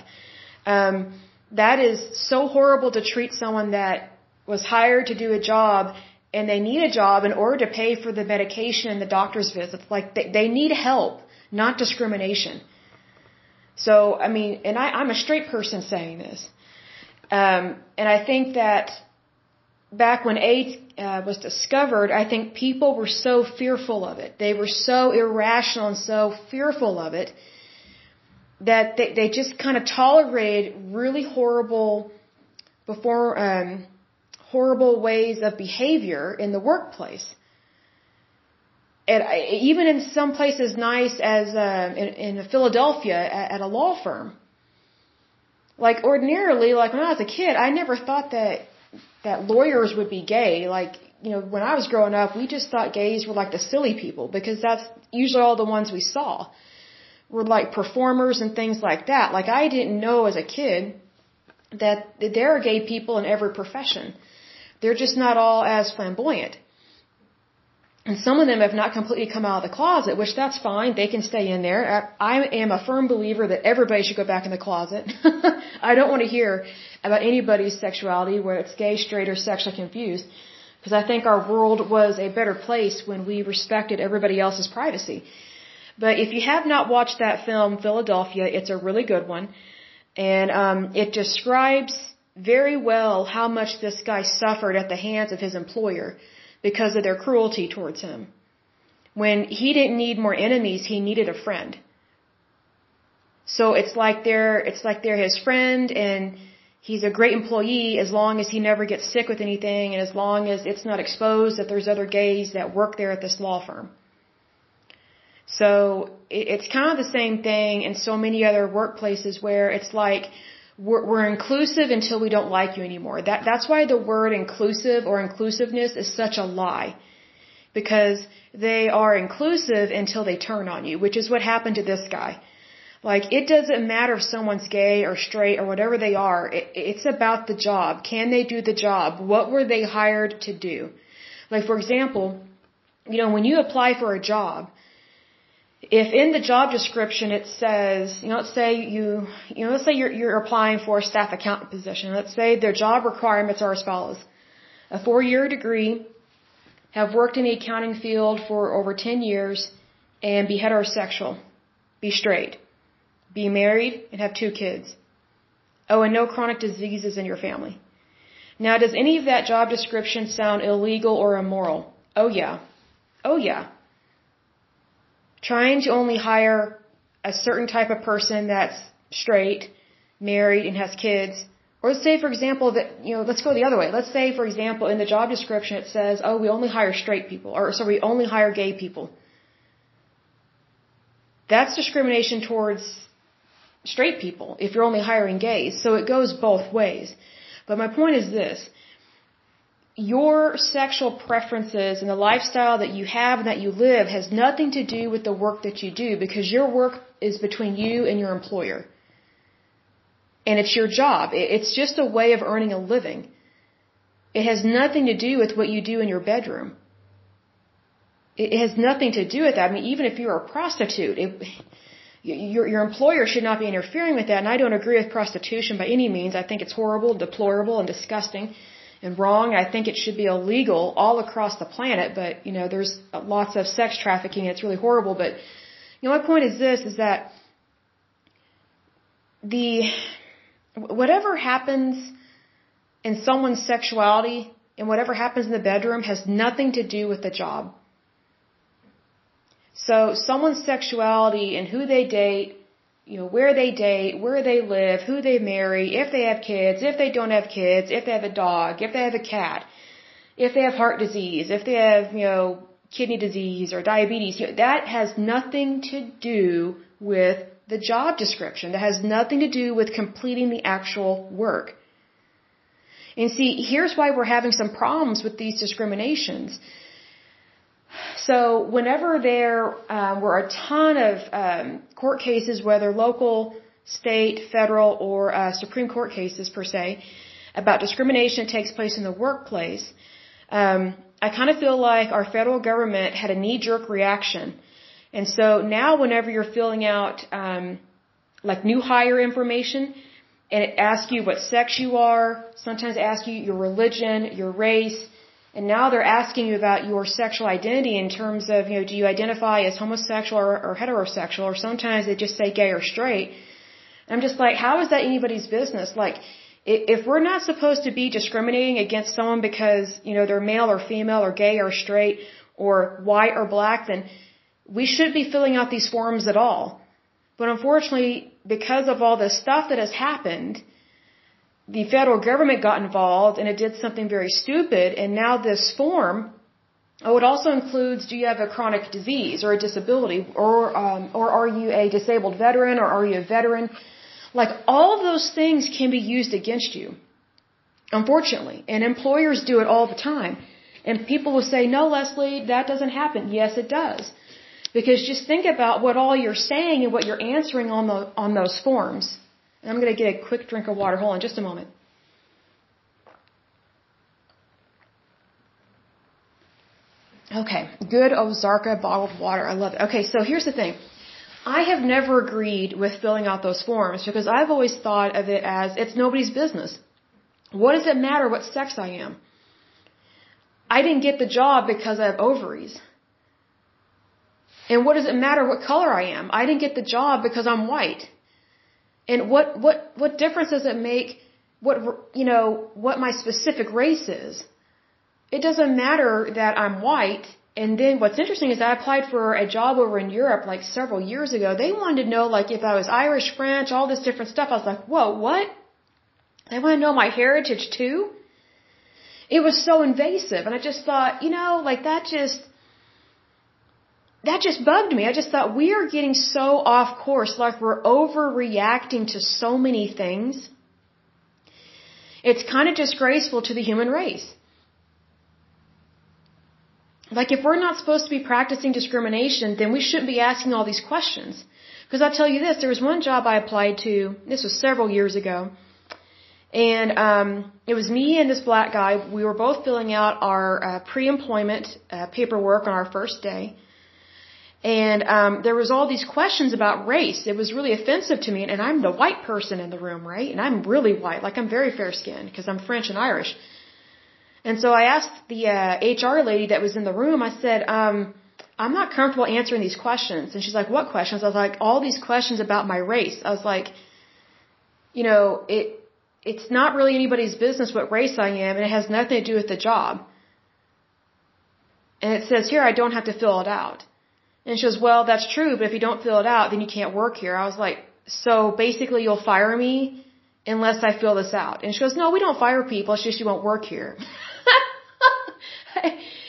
Um, that is so horrible to treat someone that was hired to do a job and they need a job in order to pay for the medication and the doctor's visits. Like they, they need help, not discrimination. So, I mean, and I, I'm a straight person saying this. Um, and I think that back when AIDS uh, was discovered, I think people were so fearful of it. They were so irrational and so fearful of it that they, they just kind of tolerated really horrible before um, horrible ways of behavior in the workplace. And even in some places nice as uh, in, in Philadelphia at, at a law firm. Like ordinarily, like when I was a kid, I never thought that that lawyers would be gay. Like, you know, when I was growing up, we just thought gays were like the silly people because that's usually all the ones we saw were like performers and things like that. Like I didn't know as a kid that there are gay people in every profession. They're just not all as flamboyant. And some of them have not completely come out of the closet, which that's fine. They can stay in there. I am a firm believer that everybody should go back in the closet. I don't want to hear about anybody's sexuality, whether it's gay, straight, or sexually confused, because I think our world was a better place when we respected everybody else's privacy. But if you have not watched that film, Philadelphia, it's a really good one, and um, it describes very well how much this guy suffered at the hands of his employer because of their cruelty towards him. When he didn't need more enemies, he needed a friend. So it's like they're it's like they're his friend and he's a great employee as long as he never gets sick with anything and as long as it's not exposed that there's other gays that work there at this law firm. So it's kind of the same thing in so many other workplaces where it's like we're, we're inclusive until we don't like you anymore. That that's why the word inclusive or inclusiveness is such a lie. Because they are inclusive until they turn on you, which is what happened to this guy. Like, it doesn't matter if someone's gay or straight or whatever they are. It, it's about the job. Can they do the job? What were they hired to do? Like, for example, you know, when you apply for a job, if in the job description it says, you know, let's say you, you know, let's say you're, you're applying for a staff accountant position. Let's say their job requirements are as follows. A four-year degree, have worked in the accounting field for over 10 years, and be heterosexual. Be straight be married, and have two kids. Oh, and no chronic diseases in your family. Now, does any of that job description sound illegal or immoral? Oh, yeah. Oh, yeah. Trying to only hire a certain type of person that's straight, married, and has kids. Or let's say, for example, that, you know, let's go the other way. Let's say, for example, in the job description it says, oh, we only hire straight people, or so we only hire gay people. That's discrimination towards straight people if you're only hiring gays. So it goes both ways. But my point is this. Your sexual preferences and the lifestyle that you have and that you live has nothing to do with the work that you do because your work is between you and your employer. And it's your job. It's just a way of earning a living. It has nothing to do with what you do in your bedroom. It has nothing to do with that. I mean, even if you're a prostitute, it, your, your employer should not be interfering with that. And I don't agree with prostitution by any means. I think it's horrible, deplorable, and disgusting and wrong. I think it should be illegal all across the planet. But, you know, there's lots of sex trafficking. It's really horrible. But, you know, my point is this, is that the, whatever happens in someone's sexuality and whatever happens in the bedroom has nothing to do with the job. So someone's sexuality and who they date, you know, where they date, where they live, who they marry, if they have kids, if they don't have kids, if they have a dog, if they have a cat, if they have heart disease, if they have, you know, kidney disease or diabetes, you know, that has nothing to do with the job description. That has nothing to do with completing the actual work. And see, here's why we're having some problems with these discriminations. So whenever there um, were a ton of um, court cases, whether local, state, federal, or uh, Supreme Court cases per se, about discrimination that takes place in the workplace, um, I kind of feel like our federal government had a knee-jerk reaction. And so now whenever you're filling out um, like new hire information, and it asks you what sex you are, sometimes asks you your religion, your race, and now they're asking you about your sexual identity in terms of, you know, do you identify as homosexual or, or heterosexual, or sometimes they just say gay or straight. And I'm just like, how is that anybody's business? Like, if we're not supposed to be discriminating against someone because, you know, they're male or female or gay or straight or white or black, then we shouldn't be filling out these forms at all. But unfortunately, because of all this stuff that has happened, the federal government got involved and it did something very stupid and now this form oh it also includes do you have a chronic disease or a disability or um, or are you a disabled veteran or are you a veteran like all those things can be used against you. Unfortunately. And employers do it all the time. And people will say, no, Lesley, that doesn't happen. Yes, it does. Because just think about what all you're saying and what you're answering on, the, on those forms. And I'm going to get a quick drink of water. Hold on just a moment. Okay, good Ozarka bottled water. I love it. Okay, so here's the thing. I have never agreed with filling out those forms because I've always thought of it as it's nobody's business. What does it matter what sex I am? I didn't get the job because I have ovaries. And what does it matter what color I am? I didn't get the job because I'm white. And what what what difference does it make what you know what my specific race is? It doesn't matter that I'm white and then what's interesting is I applied for a job over in Europe like several years ago. They wanted to know like if I was Irish, French, all this different stuff. I was like, whoa, what? They want to know my heritage too? It was so invasive. And I just thought, you know, like that just, that just bugged me. I just thought we are getting so off course, like we're overreacting to so many things. It's kind of disgraceful to the human race. Like if we're not supposed to be practicing discrimination, then we shouldn't be asking all these questions. Because I'll tell you this, there was one job I applied to, this was several years ago, and um, it was me and this black guy. We were both filling out our uh, pre-employment uh, paperwork on our first day. And um, there was all these questions about race. It was really offensive to me, and I'm the white person in the room, right? And I'm really white, like I'm very fair-skinned because I'm French and Irish. And so I asked the uh, HR lady that was in the room, I said, um, I'm not comfortable answering these questions. And she's like, what questions? I was like, all these questions about my race. I was like, you know, it, it's not really anybody's business what race I am and it has nothing to do with the job. And it says here I don't have to fill it out. And she goes, well, that's true, but if you don't fill it out, then you can't work here. I was like, so basically you'll fire me unless I fill this out. And she goes, no, we don't fire people. It's just you won't work here.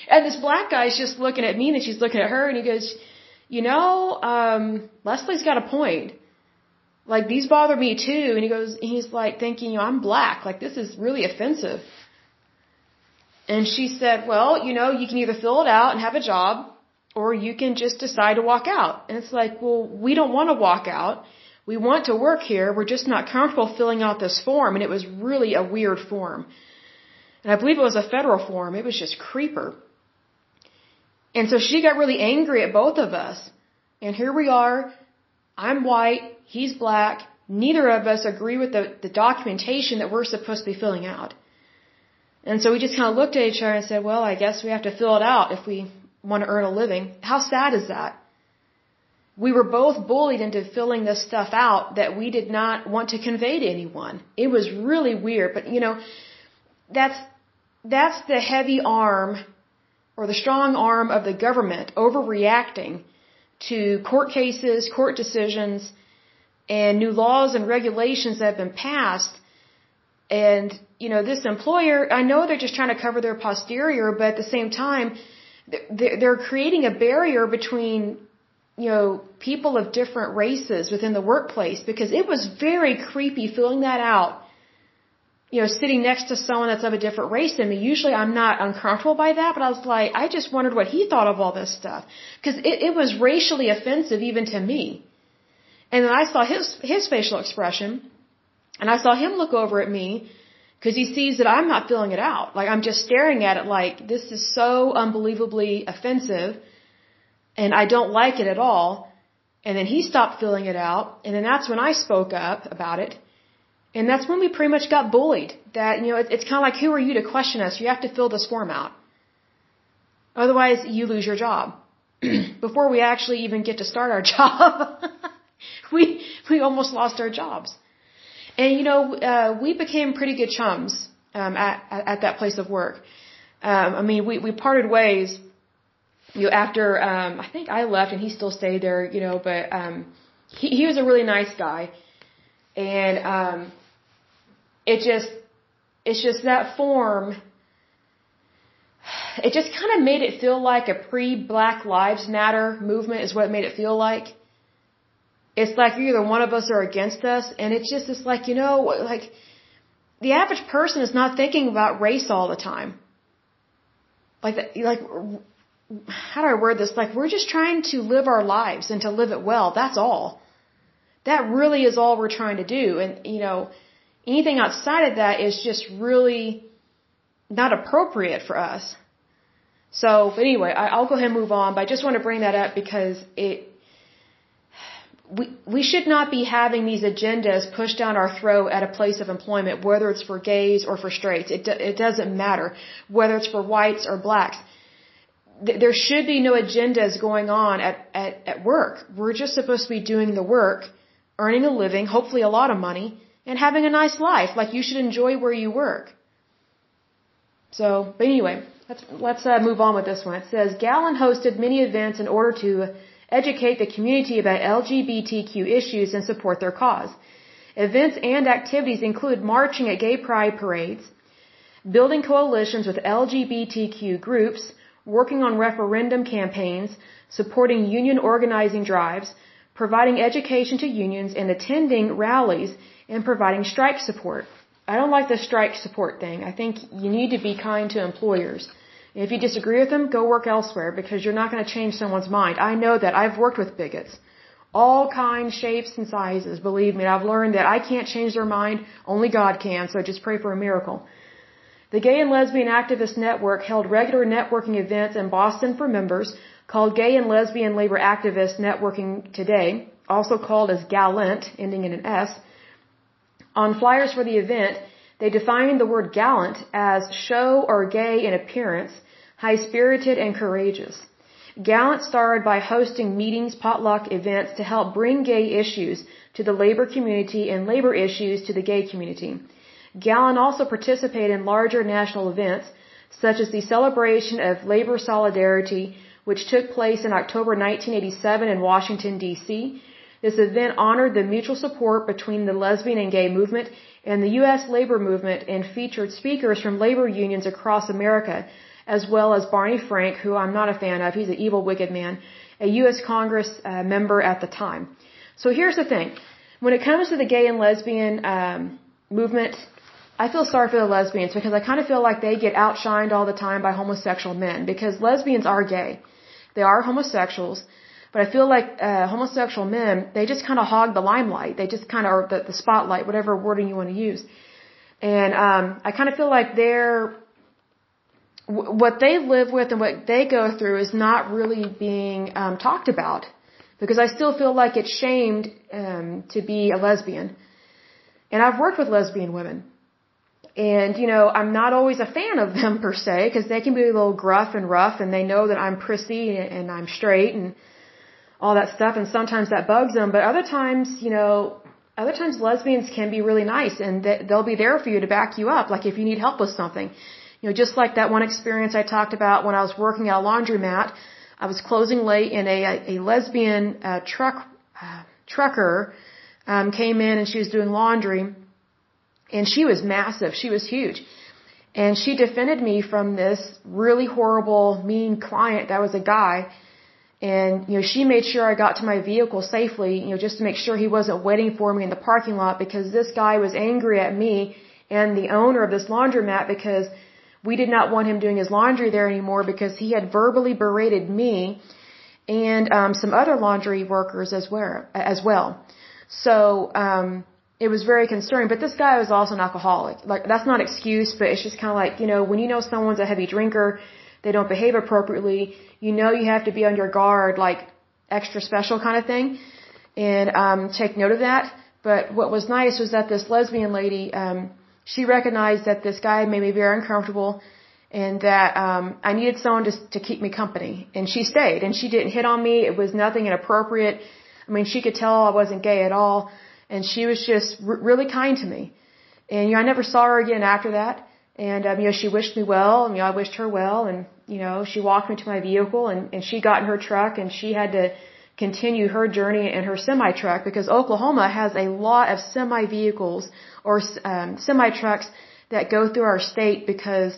and this black guy's just looking at me and she's looking at her and he goes, you know, um, Lesley's got a point. Like these bother me too. And he goes, he's like thinking, you know, I'm black. Like this is really offensive. And she said, well, you know, you can either fill it out and have a job or you can just decide to walk out. And it's like, well, we don't want to walk out. We want to work here. We're just not comfortable filling out this form. And it was really a weird form. And I believe it was a federal form. It was just creeper. And so she got really angry at both of us. And here we are. I'm white. He's black. Neither of us agree with the, the documentation that we're supposed to be filling out. And so we just kind of looked at each other and said, well, I guess we have to fill it out if we want to earn a living. How sad is that? we were both bullied into filling this stuff out that we did not want to convey to anyone. It was really weird, but you know, that's, that's the heavy arm or the strong arm of the government overreacting to court cases, court decisions, and new laws and regulations that have been passed. And, you know, this employer, I know they're just trying to cover their posterior, but at the same time, they're creating a barrier between you know, people of different races within the workplace because it was very creepy filling that out. You know, sitting next to someone that's of a different race than me. Usually I'm not uncomfortable by that, but I was like, I just wondered what he thought of all this stuff. Cause it, it was racially offensive even to me. And then I saw his, his facial expression and I saw him look over at me because he sees that I'm not filling it out. Like I'm just staring at it like this is so unbelievably offensive and I don't like it at all. And then he stopped filling it out, and then that's when I spoke up about it. And that's when we pretty much got bullied. That, you know, it, it's kind of like, who are you to question us? You have to fill this form out. Otherwise, you lose your job. Before we actually even get to start our job, we, we almost lost our jobs. And, you know, uh, we became pretty good chums, um, at, at that place of work. Um, I mean, we, we parted ways you know, after um, I think I left and he still stayed there, you know, but um, he he was a really nice guy, and um, it just it's just that form. It just kind of made it feel like a pre Black Lives Matter movement is what it made it feel like. It's like either one of us or against us, and it's just it's like you know like the average person is not thinking about race all the time. Like like how do I word this? Like, we're just trying to live our lives and to live it well. That's all. That really is all we're trying to do. And, you know, anything outside of that is just really not appropriate for us. So, anyway, I, I'll go ahead and move on, but I just want to bring that up because it, we, we should not be having these agendas pushed down our throat at a place of employment, whether it's for gays or for straights. It, it doesn't matter. Whether it's for whites or blacks th- there should be no agendas going on at, at, at work. We're just supposed to be doing the work, earning a living, hopefully a lot of money, and having a nice life. Like you should enjoy where you work. So, but anyway, let's, let's uh, move on with this one. It says, GALLAN hosted many events in order to educate the community about LGBTQ issues and support their cause. Events and activities include marching at gay pride parades, building coalitions with LGBTQ groups, working on referendum campaigns, supporting union organizing drives, providing education to unions, and attending rallies and providing strike support. I don't like the strike support thing. I think you need to be kind to employers. If you disagree with them, go work elsewhere because you're not going to change someone's mind. I know that. I've worked with bigots. All kinds, shapes, and sizes. Believe me, I've learned that I can't change their mind. Only God can, so just pray for a miracle. The Gay and Lesbian Activist Network held regular networking events in Boston for members called Gay and Lesbian Labor Activist Networking Today, also called as Gallant, ending in an S. On flyers for the event, they defined the word gallant as show or gay in appearance, high-spirited and courageous. Gallant started by hosting meetings, potluck events to help bring gay issues to the labor community and labor issues to the gay community. GALLAN also participated in larger national events, such as the celebration of labor solidarity, which took place in October 1987 in Washington, D.C. This event honored the mutual support between the lesbian and gay movement and the U.S. labor movement and featured speakers from labor unions across America, as well as Barney Frank, who I'm not a fan of. He's an evil, wicked man, a U.S. Congress uh, member at the time. So here's the thing. When it comes to the gay and lesbian um, movement, I feel sorry for the lesbians because I kind of feel like they get outshined all the time by homosexual men because lesbians are gay. They are homosexuals, but I feel like uh, homosexual men, they just kind of hog the limelight. They just kind of are the, the spotlight, whatever wording you want to use. And um, I kind of feel like they're what they live with and what they go through is not really being um, talked about because I still feel like it's shamed um, to be a lesbian. And I've worked with lesbian women and, you know, I'm not always a fan of them per se, because they can be a little gruff and rough, and they know that I'm prissy and I'm straight and all that stuff, and sometimes that bugs them. But other times, you know, other times lesbians can be really nice, and they'll be there for you to back you up, like if you need help with something. You know, just like that one experience I talked about when I was working at a laundromat. I was closing late, and a a, lesbian uh, truck uh, trucker um, came in, and she was doing laundry, and she was massive. She was huge. And she defended me from this really horrible, mean client that was a guy and, you know, she made sure I got to my vehicle safely, you know, just to make sure he wasn't waiting for me in the parking lot because this guy was angry at me and the owner of this laundromat because we did not want him doing his laundry there anymore because he had verbally berated me and um, some other laundry workers as well. As well. So um, it was very concerning. But this guy was also an alcoholic. Like that's not excuse, but it's just kind of like you know when you know someone's a heavy drinker they don't behave appropriately, you know you have to be on your guard, like extra special kind of thing, and um, take note of that. But what was nice was that this lesbian lady, um, she recognized that this guy made me very uncomfortable, and that um, I needed someone to to keep me company, and she stayed, and she didn't hit on me. It was nothing inappropriate. I mean, she could tell I wasn't gay at all, and she was just r- really kind to me. And you know, I never saw her again after that. And um, you know, she wished me well, and you know, I wished her well, and you know, she walked me to my vehicle, and and she got in her truck, and she had to continue her journey in her semi truck because Oklahoma has a lot of semi vehicles or um, semi trucks that go through our state because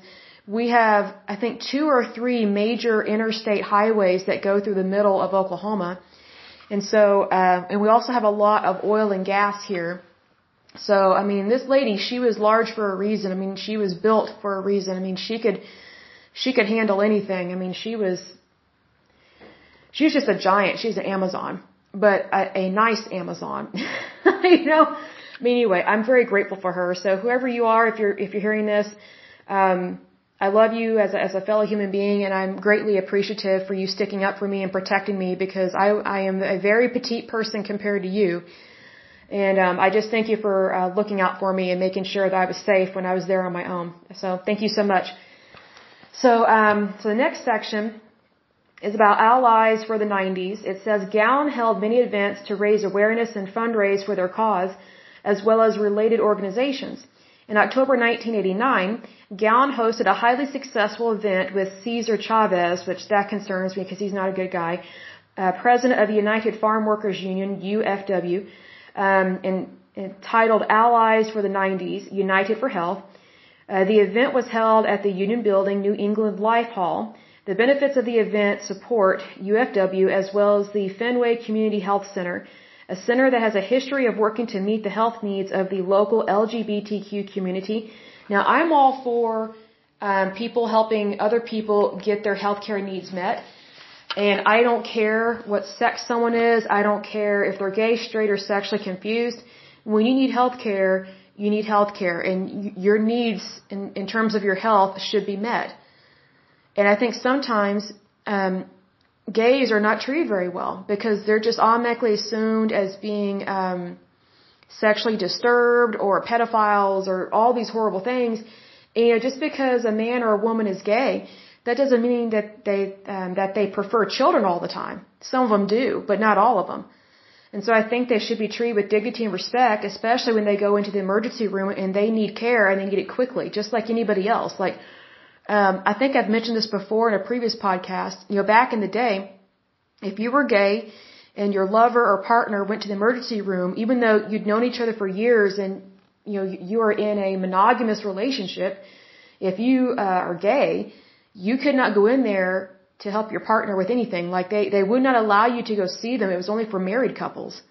we have, I think, two or three major interstate highways that go through the middle of Oklahoma. And so, uh, and we also have a lot of oil and gas here. So, I mean, this lady, she was large for a reason. I mean, she was built for a reason. I mean, she could, she could handle anything. I mean, she was, she was just a giant. She's an Amazon, but a, a nice Amazon. you know? Mean, anyway, I'm very grateful for her. So whoever you are, if you're, if you're hearing this, um, I love you as a, as a fellow human being and I'm greatly appreciative for you sticking up for me and protecting me because I, I am a very petite person compared to you and um, I just thank you for uh, looking out for me and making sure that I was safe when I was there on my own. So thank you so much. So, um, so the next section is about allies for the 90s. It says Gowan held many events to raise awareness and fundraise for their cause, as well as related organizations. In October 1989, Gowan hosted a highly successful event with Cesar Chavez, which that concerns me because he's not a good guy, uh, president of the United Farm Workers Union, UFW, um, entitled Allies for the 90s, United for Health. Uh, the event was held at the Union Building, New England Life Hall. The benefits of the event support UFW as well as the Fenway Community Health Center, a center that has a history of working to meet the health needs of the local LGBTQ community. Now, I'm all for um, people helping other people get their healthcare needs met. And I don't care what sex someone is. I don't care if they're gay, straight, or sexually confused. When you need health care, you need health care. And your needs in, in terms of your health should be met. And I think sometimes um, gays are not treated very well because they're just automatically assumed as being um, sexually disturbed or pedophiles or all these horrible things. And you know, just because a man or a woman is gay that doesn't mean that they um, that they prefer children all the time. Some of them do, but not all of them. And so I think they should be treated with dignity and respect, especially when they go into the emergency room and they need care and they need it quickly, just like anybody else. Like, um, I think I've mentioned this before in a previous podcast. You know, back in the day, if you were gay and your lover or partner went to the emergency room, even though you'd known each other for years and you know you were in a monogamous relationship, if you uh, are gay, you could not go in there to help your partner with anything. Like they, they would not allow you to go see them. It was only for married couples.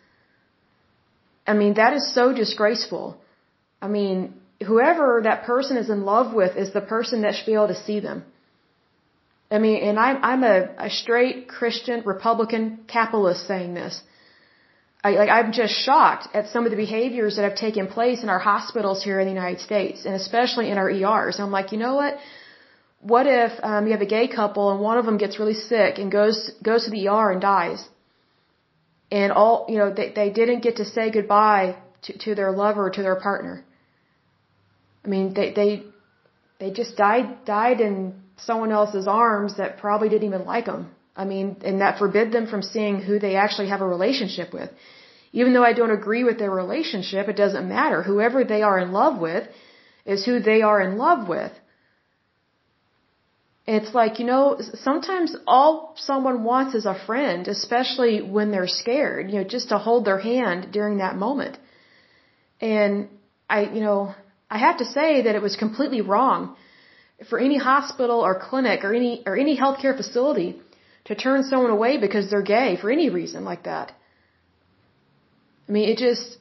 I mean, that is so disgraceful. I mean, whoever that person is in love with is the person that should be able to see them. I mean, and I'm, I'm a, a straight Christian Republican capitalist saying this. I, like, I'm just shocked at some of the behaviors that have taken place in our hospitals here in the United States, and especially in our ERs. I'm like, you know what? what if um, you have a gay couple and one of them gets really sick and goes goes to the ER and dies, and all you know they they didn't get to say goodbye to to their lover to their partner. I mean they they they just died died in someone else's arms that probably didn't even like them. I mean, and that forbid them from seeing who they actually have a relationship with. Even though I don't agree with their relationship, it doesn't matter. Whoever they are in love with is who they are in love with. It's like, you know, sometimes all someone wants is a friend, especially when they're scared, you know, just to hold their hand during that moment. And I, you know, I have to say that it was completely wrong for any hospital or clinic or any, or any healthcare facility to turn someone away because they're gay for any reason like that. I mean, it just,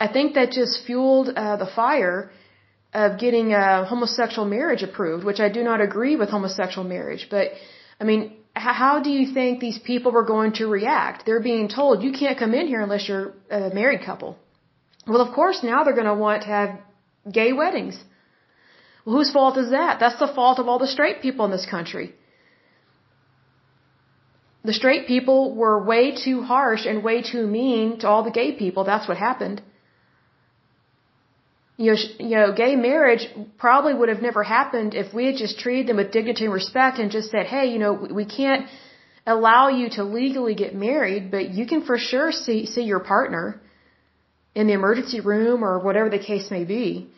I think that just fueled uh, the fire of getting a homosexual marriage approved, which I do not agree with homosexual marriage. But, I mean, how do you think these people were going to react? They're being told, you can't come in here unless you're a married couple. Well, of course, now they're going to want to have gay weddings. Well, whose fault is that? That's the fault of all the straight people in this country. The straight people were way too harsh and way too mean to all the gay people. That's what happened. You know, you know, gay marriage probably would have never happened if we had just treated them with dignity and respect and just said, hey, you know, we can't allow you to legally get married, but you can for sure see, see your partner in the emergency room or whatever the case may be.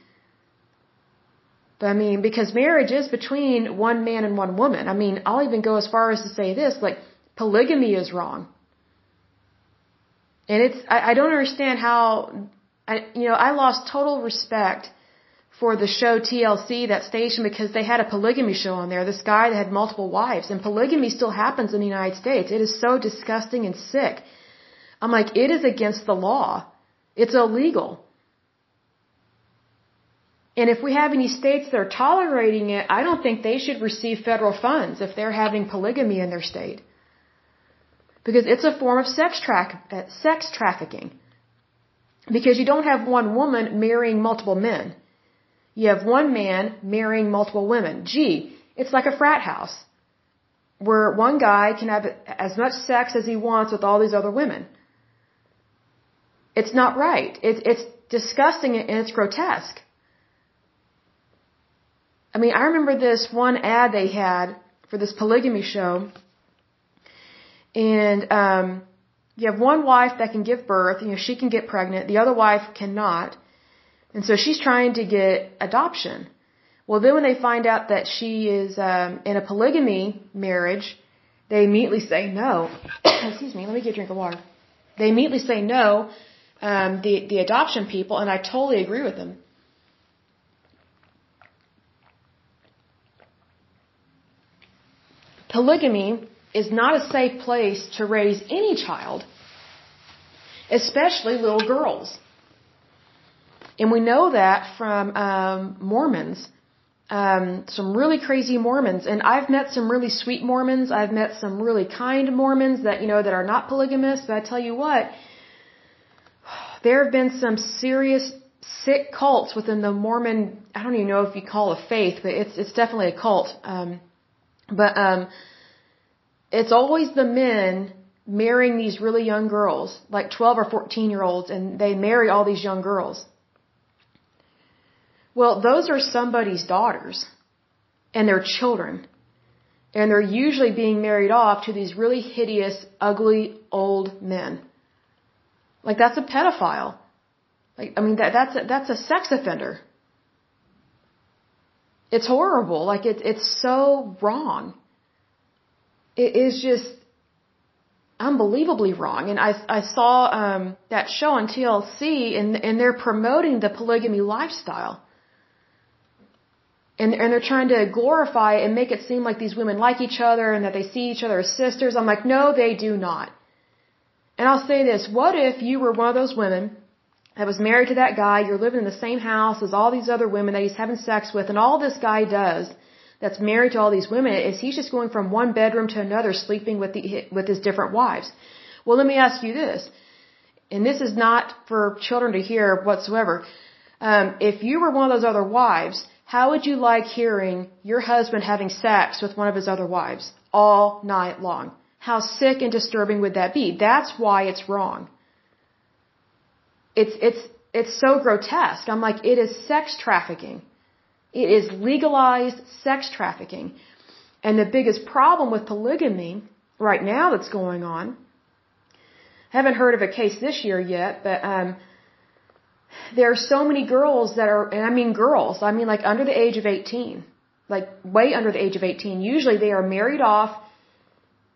But I mean, because marriage is between one man and one woman. I mean, I'll even go as far as to say this, like, polygamy is wrong. And it's, I, I don't understand how I, you know, I lost total respect for the show TLC, that station, because they had a polygamy show on there. This guy that had multiple wives, and polygamy still happens in the United States. It is so disgusting and sick. I'm like, it is against the law. It's illegal. And if we have any states that are tolerating it, I don't think they should receive federal funds if they're having polygamy in their state. Because it's a form of sex, tra- uh, sex trafficking. Because you don't have one woman marrying multiple men. You have one man marrying multiple women. Gee, it's like a frat house. Where one guy can have as much sex as he wants with all these other women. It's not right. It's, it's disgusting and it's grotesque. I mean, I remember this one ad they had for this polygamy show. And, um, you have one wife that can give birth, you know, she can get pregnant, the other wife cannot. And so she's trying to get adoption. Well, then when they find out that she is um, in a polygamy marriage, they immediately say no. Excuse me, let me get a drink of water. They immediately say no, um, the, the adoption people, and I totally agree with them. Polygamy is not a safe place to raise any child, especially little girls. And we know that from um, Mormons, um, some really crazy Mormons. And I've met some really sweet Mormons. I've met some really kind Mormons that you know that are not polygamous. But I tell you what, there have been some serious sick cults within the Mormon. I don't even know if you call it a faith, but it's it's definitely a cult. Um, but um, it's always the men marrying these really young girls, like 12 or 14 year olds, and they marry all these young girls. Well, those are somebody's daughters and their children. And they're usually being married off to these really hideous, ugly, old men. Like that's a pedophile. Like, I mean, that, that's a, that's a sex offender. It's horrible. Like it's, it's so wrong it is just unbelievably wrong. And I I saw um, that show on TLC, and and they're promoting the polygamy lifestyle. And and they're trying to glorify and make it seem like these women like each other and that they see each other as sisters. I'm like, no, they do not. And I'll say this: What if you were one of those women that was married to that guy? You're living in the same house as all these other women that he's having sex with, and all this guy does that's married to all these women is he's just going from one bedroom to another sleeping with the with his different wives. Well, let me ask you this. And this is not for children to hear whatsoever. Um, if you were one of those other wives, how would you like hearing your husband having sex with one of his other wives all night long? How sick and disturbing would that be? That's why it's wrong. It's, it's, it's so grotesque. I'm like, it is sex trafficking. It is legalized sex trafficking. And the biggest problem with polygamy right now that's going on. I haven't heard of a case this year yet, but um, there are so many girls that are, and I mean girls, I mean like under the age of 18, like way under the age of 18. Usually they are married off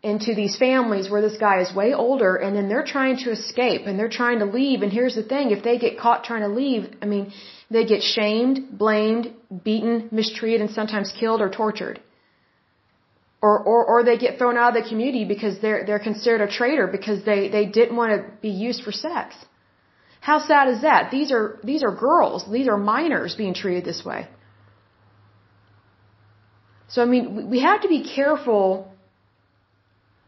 into these families where this guy is way older and then they're trying to escape and they're trying to leave. And here's the thing, if they get caught trying to leave, I mean, they get shamed, blamed, beaten, mistreated, and sometimes killed or tortured. Or, or, or they get thrown out of the community because they're, they're considered a traitor because they, they didn't want to be used for sex. How sad is that? These are, these are girls. These are minors being treated this way. So, I mean, we have to be careful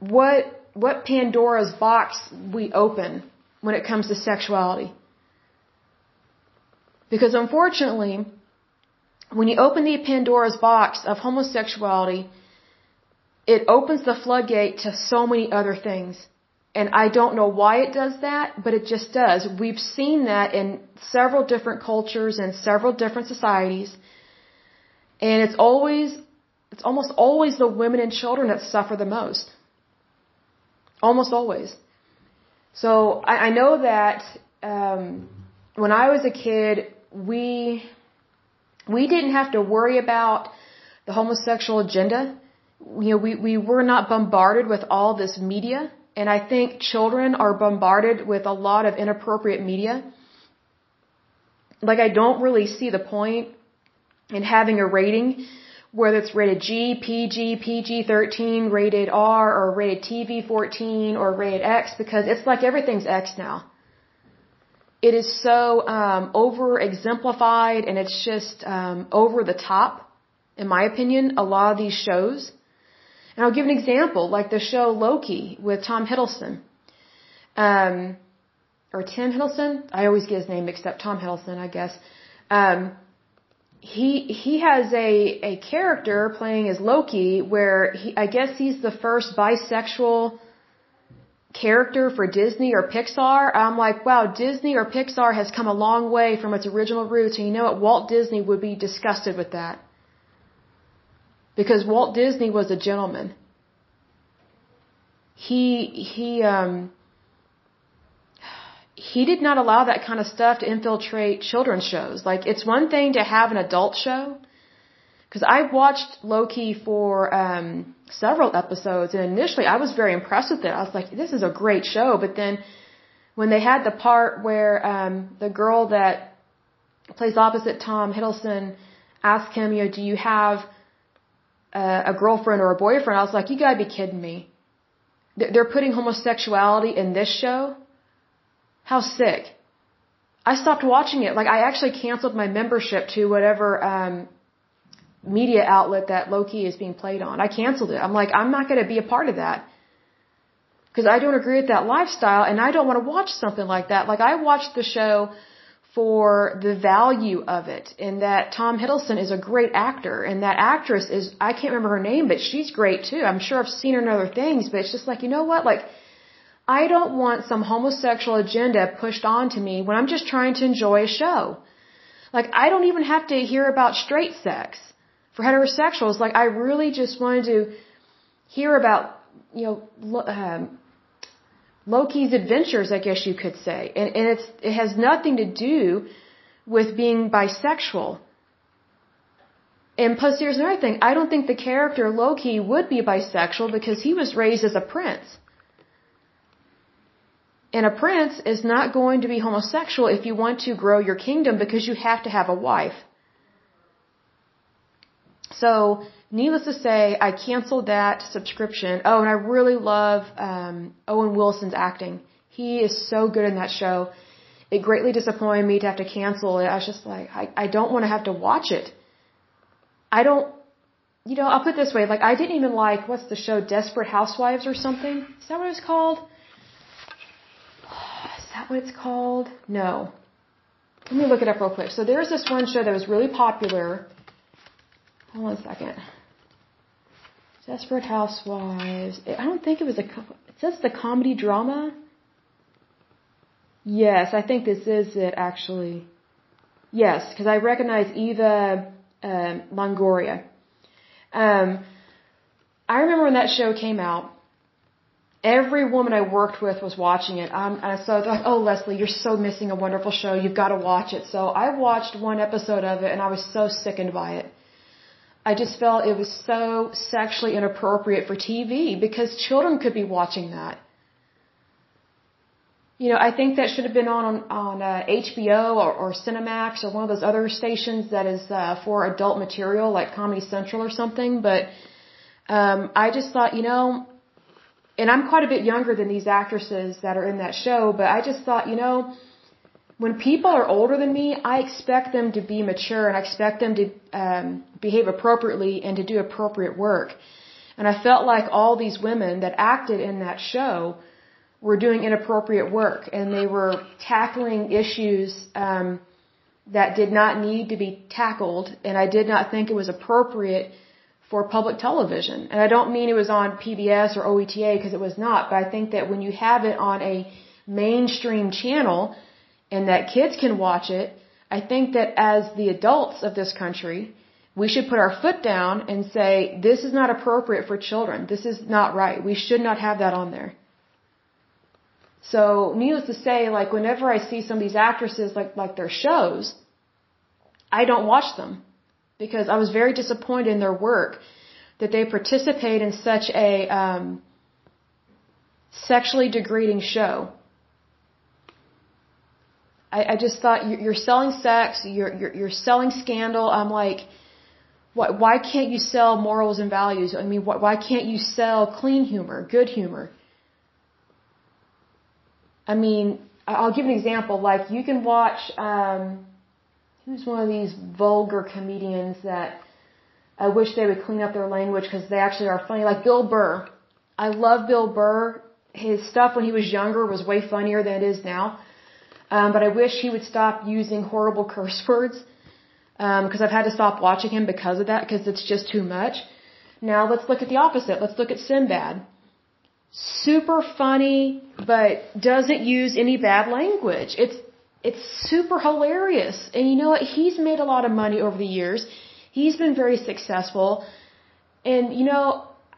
what, what Pandora's box we open when it comes to sexuality. Because unfortunately, when you open the Pandora's box of homosexuality, it opens the floodgate to so many other things. And I don't know why it does that, but it just does. We've seen that in several different cultures and several different societies. And it's always, it's almost always the women and children that suffer the most. Almost always. So I, I know that um, when I was a kid, we we didn't have to worry about the homosexual agenda. You know, we, we were not bombarded with all this media and I think children are bombarded with a lot of inappropriate media. Like, I don't really see the point in having a rating, whether it's rated G, PG, PG 13, rated R, or rated TV 14, or rated X, because it's like everything's X now. It is so um, over exemplified and it's just um, over the top, in my opinion, a lot of these shows. And I'll give an example, like the show Loki with Tom Hiddleston. Um, or Tim Hiddleston. I always get his name mixed up. Tom Hiddleston, I guess. Um, he he has a a character playing as Loki where he I guess he's the first bisexual character for Disney or Pixar. I'm like, wow, Disney or Pixar has come a long way from its original roots, and you know what? Walt Disney would be disgusted with that because Walt Disney was a gentleman. He he um he did not allow that kind of stuff to infiltrate children's shows. Like it's one thing to have an adult show because I watched Loki for um several episodes and initially I was very impressed with it. I was like this is a great show, but then when they had the part where um the girl that plays opposite Tom Hiddleston asked him, you know, do you have uh, a girlfriend or a boyfriend, I was like, you gotta be kidding me. They're putting homosexuality in this show? How sick. I stopped watching it. Like, I actually canceled my membership to whatever, um, media outlet that Loki is being played on. I canceled it. I'm like, I'm not gonna be a part of that. Cause I don't agree with that lifestyle and I don't want to watch something like that. Like, I watched the show for the value of it and that Tom Hiddleston is a great actor and that actress is I can't remember her name but she's great too. I'm sure I've seen her in other things but it's just like you know what like I don't want some homosexual agenda pushed onto me when I'm just trying to enjoy a show. Like I don't even have to hear about straight sex for heterosexuals like I really just wanted to hear about you know um, Loki's adventures, I guess you could say. And, and it's, it has nothing to do with being bisexual. And plus, here's another thing. I don't think the character Loki would be bisexual because he was raised as a prince. And a prince is not going to be homosexual if you want to grow your kingdom because you have to have a wife. So, needless to say, I canceled that subscription. Oh, and I really love um, Owen Wilson's acting. He is so good in that show. It greatly disappointed me to have to cancel it. I was just like, I, I don't want to have to watch it. I don't, you know, I'll put it this way. Like, I didn't even like, what's the show, Desperate Housewives or something? Is that what it's called? That what it's called? No. Let me look it up real quick. So there's this one show that was really popular Hold on a second. Desperate Housewives. I don't think it was a. It says the comedy drama. Yes, I think this is it actually. Yes, because I recognize Eva um, Longoria. Um, I remember when that show came out, every woman I worked with was watching it. Um, and so I like, oh, Lesley, you're so missing a wonderful show. You've got to watch it. So I watched one episode of it and I was so sickened by it. I just felt it was so sexually inappropriate for TV because children could be watching that. You know, I think that should have been on on uh, HBO or, or Cinemax or one of those other stations that is uh, for adult material like Comedy Central or something. But um, I just thought, you know, and I'm quite a bit younger than these actresses that are in that show, but I just thought, you know, when people are older than me, I expect them to be mature and I expect them to um, behave appropriately and to do appropriate work. And I felt like all these women that acted in that show were doing inappropriate work and they were tackling issues um, that did not need to be tackled. And I did not think it was appropriate for public television. And I don't mean it was on PBS or OETA because it was not, but I think that when you have it on a mainstream channel and that kids can watch it, I think that as the adults of this country, we should put our foot down and say, this is not appropriate for children. This is not right. We should not have that on there. So, needless to say, like whenever I see some of these actresses, like, like their shows, I don't watch them because I was very disappointed in their work that they participate in such a um, sexually degrading show. I, I just thought you're selling sex, you're, you're, you're selling scandal. I'm like, why, why can't you sell morals and values? I mean, why, why can't you sell clean humor, good humor? I mean, I'll give an example. Like, you can watch. Um, who's one of these vulgar comedians that I wish they would clean up their language because they actually are funny. Like Bill Burr. I love Bill Burr. His stuff when he was younger was way funnier than it is now. Um, but I wish he would stop using horrible curse words because um, I've had to stop watching him because of that because it's just too much. Now let's look at the opposite. Let's look at Sinbad. Super funny, but doesn't use any bad language. It's it's super hilarious. And you know what? He's made a lot of money over the years. He's been very successful. And you know,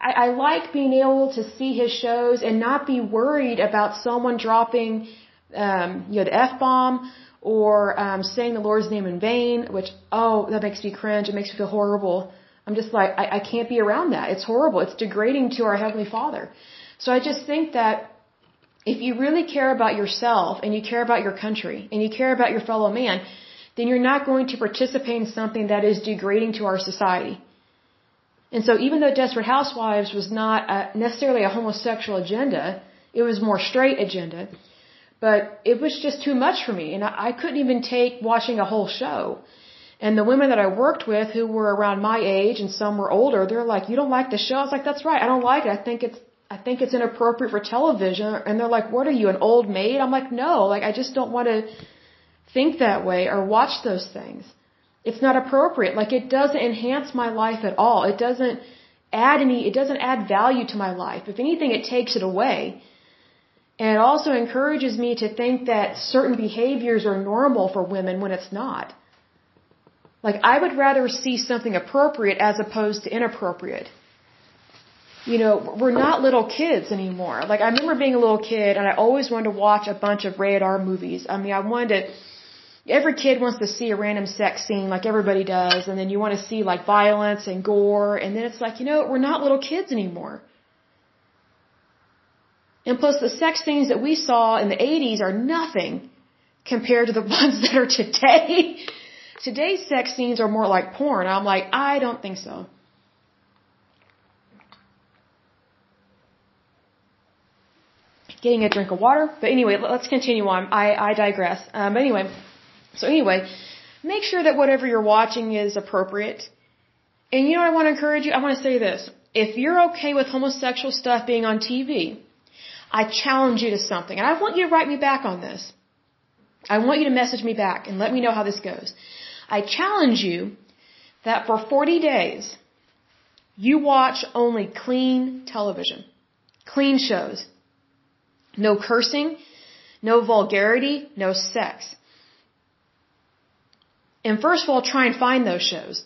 I, I like being able to see his shows and not be worried about someone dropping, um, you know, the F bomb or um, saying the Lord's name in vain, which, oh, that makes me cringe. It makes me feel horrible. I'm just like, I, I can't be around that. It's horrible. It's degrading to our Heavenly Father. So I just think that if you really care about yourself and you care about your country and you care about your fellow man, then you're not going to participate in something that is degrading to our society. And so even though Desperate Housewives was not a, necessarily a homosexual agenda, it was more straight agenda, but it was just too much for me and I, I couldn't even take watching a whole show. And the women that I worked with who were around my age and some were older, they're like, you don't like the show? I was like, that's right. I don't like it. I think it's I think it's inappropriate for television. And they're like, what are you, an old maid? I'm like, no, like I just don't want to think that way or watch those things. It's not appropriate. Like it doesn't enhance my life at all. It doesn't add any, it doesn't add value to my life. If anything, it takes it away. And it also encourages me to think that certain behaviors are normal for women when it's not. Like I would rather see something appropriate as opposed to inappropriate you know, we're not little kids anymore. Like I remember being a little kid and I always wanted to watch a bunch of rated R movies. I mean, I wanted to, every kid wants to see a random sex scene like everybody does and then you want to see like violence and gore and then it's like, you know, we're not little kids anymore. And plus the sex scenes that we saw in the 80s are nothing compared to the ones that are today. Today's sex scenes are more like porn. I'm like, I don't think so. Getting a drink of water. But anyway, let's continue on. I, I digress. Um, but anyway, so anyway, make sure that whatever you're watching is appropriate. And you know I want to encourage you? I want to say this. If you're okay with homosexual stuff being on TV, I challenge you to something. And I want you to write me back on this. I want you to message me back and let me know how this goes. I challenge you that for 40 days, you watch only clean television, clean shows. No cursing, no vulgarity, no sex. And first of all, try and find those shows.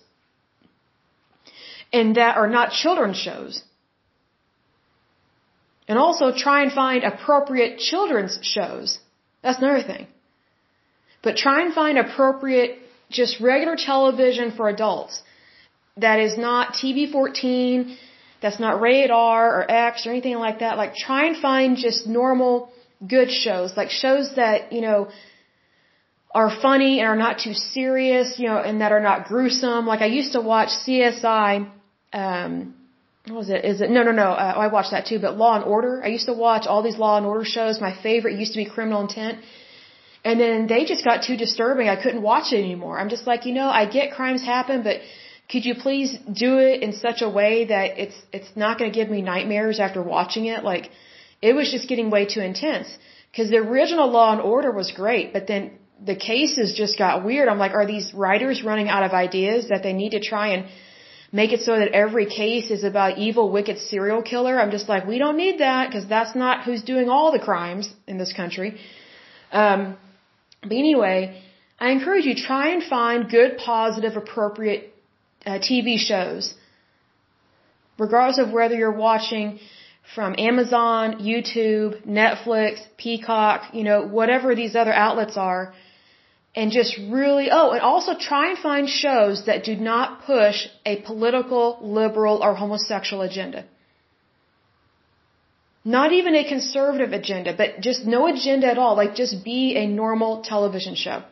And that are not children's shows. And also try and find appropriate children's shows. That's another thing. But try and find appropriate, just regular television for adults. That is not TV 14, that's not rated R or X or anything like that. Like try and find just normal, good shows. Like shows that, you know, are funny and are not too serious, you know, and that are not gruesome. Like I used to watch CSI, um, what was it? Is it? No, no, no. Uh, I watched that too. But Law and Order. I used to watch all these Law and Order shows. My favorite used to be Criminal Intent. And then they just got too disturbing. I couldn't watch it anymore. I'm just like, you know, I get crimes happen, but could you please do it in such a way that it's it's not going to give me nightmares after watching it? Like, it was just getting way too intense. Because the original Law and Order was great, but then the cases just got weird. I'm like, are these writers running out of ideas that they need to try and make it so that every case is about evil, wicked serial killer? I'm just like, we don't need that because that's not who's doing all the crimes in this country. Um, but anyway, I encourage you try and find good, positive, appropriate uh, TV shows, regardless of whether you're watching from Amazon, YouTube, Netflix, Peacock, you know, whatever these other outlets are and just really, oh, and also try and find shows that do not push a political, liberal, or homosexual agenda. Not even a conservative agenda, but just no agenda at all. Like just be a normal television show.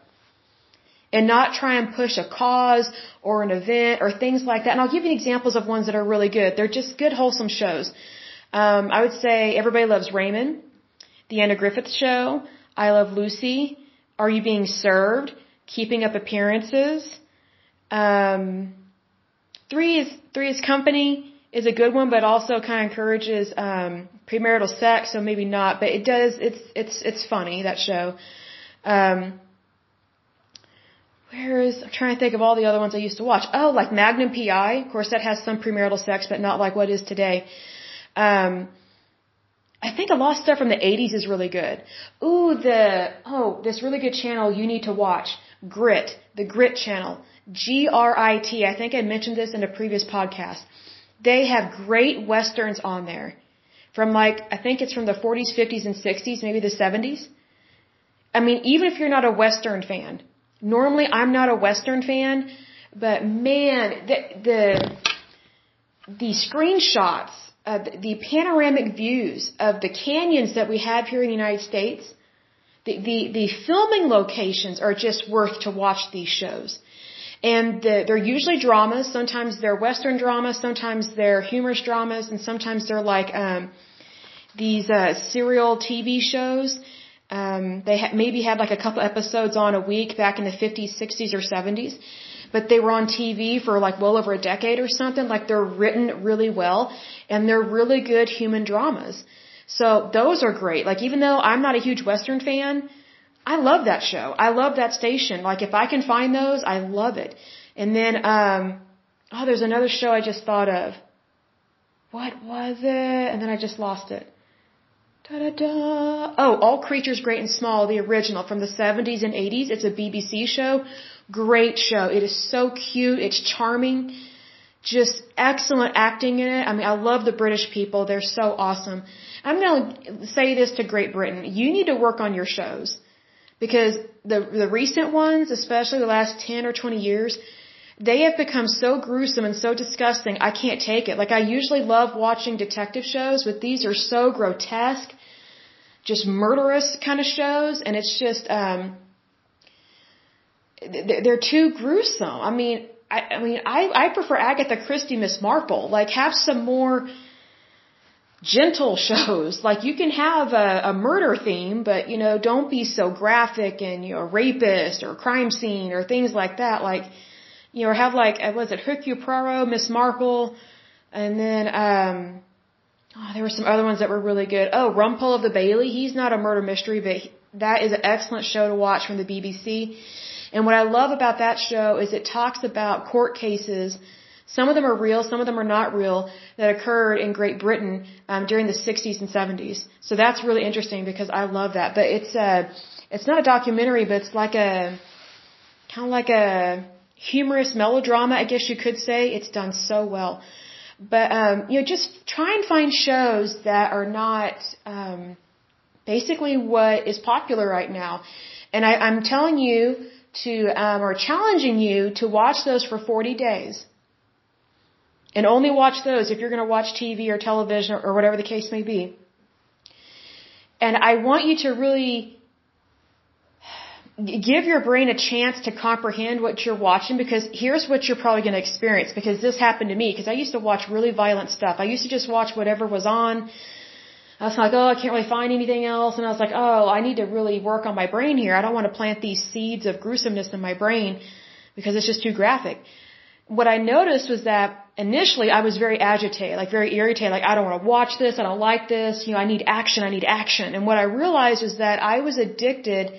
And not try and push a cause or an event or things like that. And I'll give you examples of ones that are really good. They're just good, wholesome shows. Um, I would say Everybody Loves Raymond, The Andy Griffith Show, I Love Lucy, are you being served? Keeping up appearances. Um, three is three is company is a good one, but also kind of encourages um, premarital sex, so maybe not. But it does. It's it's it's funny that show. Um, where is I'm trying to think of all the other ones I used to watch. Oh, like Magnum PI. Of course, that has some premarital sex, but not like what is today. Um, I think a lot of stuff from the 80s is really good. Ooh, the, oh, this really good channel you need to watch. Grit. The Grit channel. G-R-I-T. I think I mentioned this in a previous podcast. They have great westerns on there. From like, I think it's from the 40s, 50s, and 60s, maybe the 70s. I mean, even if you're not a western fan. Normally, I'm not a western fan, but man, the, the, the screenshots uh, the panoramic views of the canyons that we have here in the United States, the, the, the filming locations are just worth to watch these shows. And the, they're usually dramas. Sometimes they're Western dramas. Sometimes they're humorous dramas. And sometimes they're like um, these uh, serial TV shows. Um, they ha- maybe had like a couple episodes on a week back in the 50s, 60s, or 70s but they were on TV for like well over a decade or something. Like they're written really well and they're really good human dramas. So those are great. Like even though I'm not a huge Western fan, I love that show. I love that station. Like if I can find those, I love it. And then, um, oh, there's another show I just thought of. What was it? And then I just lost it. Da da da. Oh, All Creatures Great and Small, the original from the 70s and 80s. It's a BBC show Great show. It is so cute. It's charming. Just excellent acting in it. I mean, I love the British people. They're so awesome. I'm going to say this to Great Britain. You need to work on your shows. Because the, the recent ones, especially the last 10 or 20 years, they have become so gruesome and so disgusting. I can't take it. Like I usually love watching detective shows, but these are so grotesque, just murderous kind of shows, and it's just um they're too gruesome. I mean, I, I mean, I, I prefer Agatha Christie, Miss Marple. Like, have some more gentle shows. Like, you can have a, a murder theme, but you know, don't be so graphic and you know, rapist or crime scene or things like that. Like, you know, have like, uh, was it Hercule Poirot, Miss Marple, and then um, oh, there were some other ones that were really good. Oh, Rumpole of the Bailey. He's not a murder mystery, but he, that is an excellent show to watch from the BBC. And what I love about that show is it talks about court cases. Some of them are real, some of them are not real, that occurred in Great Britain um, during the 60s and 70s. So that's really interesting because I love that. But it's a, it's not a documentary, but it's like a, kind of like a humorous melodrama, I guess you could say. It's done so well. But um, you know, just try and find shows that are not um, basically what is popular right now. And I, I'm telling you to, um, or challenging you to watch those for 40 days. And only watch those if you're going to watch TV or television or, or whatever the case may be. And I want you to really give your brain a chance to comprehend what you're watching because here's what you're probably going to experience because this happened to me because I used to watch really violent stuff. I used to just watch whatever was on. I was like, oh, I can't really find anything else. And I was like, oh, I need to really work on my brain here. I don't want to plant these seeds of gruesomeness in my brain because it's just too graphic. What I noticed was that initially I was very agitated, like very irritated, like I don't want to watch this, I don't like this, you know, I need action, I need action. And what I realized was that I was addicted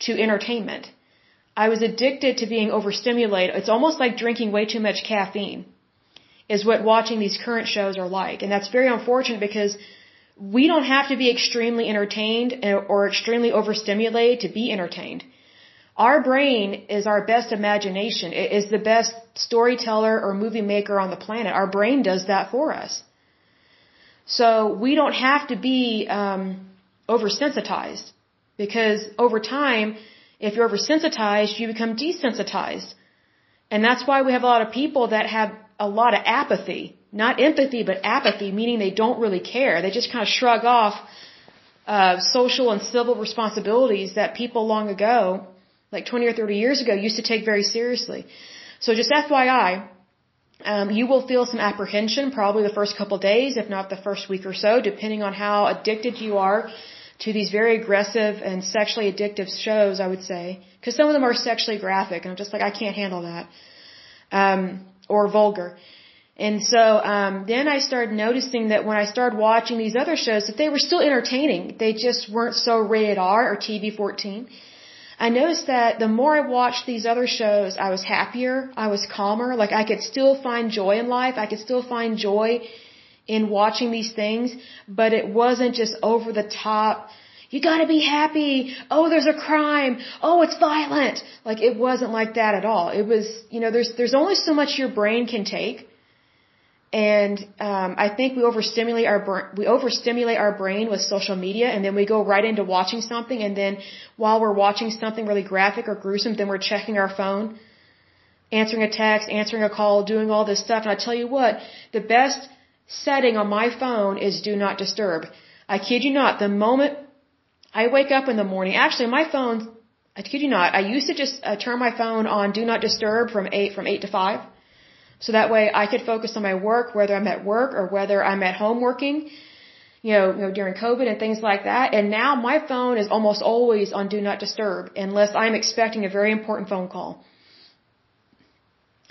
to entertainment. I was addicted to being overstimulated. It's almost like drinking way too much caffeine is what watching these current shows are like. And that's very unfortunate because we don't have to be extremely entertained or extremely overstimulated to be entertained. Our brain is our best imagination. It is the best storyteller or movie maker on the planet. Our brain does that for us. So we don't have to be um, oversensitized. Because over time, if you're oversensitized, you become desensitized. And that's why we have a lot of people that have a lot of apathy. Not empathy, but apathy, meaning they don't really care. They just kind of shrug off uh, social and civil responsibilities that people long ago, like 20 or 30 years ago, used to take very seriously. So just FYI, um, you will feel some apprehension probably the first couple of days, if not the first week or so, depending on how addicted you are to these very aggressive and sexually addictive shows, I would say, because some of them are sexually graphic, and I'm just like, I can't handle that, um, or vulgar. And so um, then I started noticing that when I started watching these other shows, that they were still entertaining. They just weren't so rated R or TV 14. I noticed that the more I watched these other shows, I was happier, I was calmer. Like I could still find joy in life. I could still find joy in watching these things, but it wasn't just over the top. You gotta be happy. Oh, there's a crime. Oh, it's violent. Like it wasn't like that at all. It was, you know, there's there's only so much your brain can take, and um, I think we overstimulate our we overstimulate our brain with social media, and then we go right into watching something, and then while we're watching something really graphic or gruesome, then we're checking our phone, answering a text, answering a call, doing all this stuff. And I tell you what, the best setting on my phone is do not disturb. I kid you not, the moment I wake up in the morning, actually my phone, I kid you not, I used to just uh, turn my phone on do not disturb from 8, from 8 to 5. So that way I could focus on my work, whether I'm at work or whether I'm at home working, you know, you know, during COVID and things like that. And now my phone is almost always on do not disturb unless I'm expecting a very important phone call.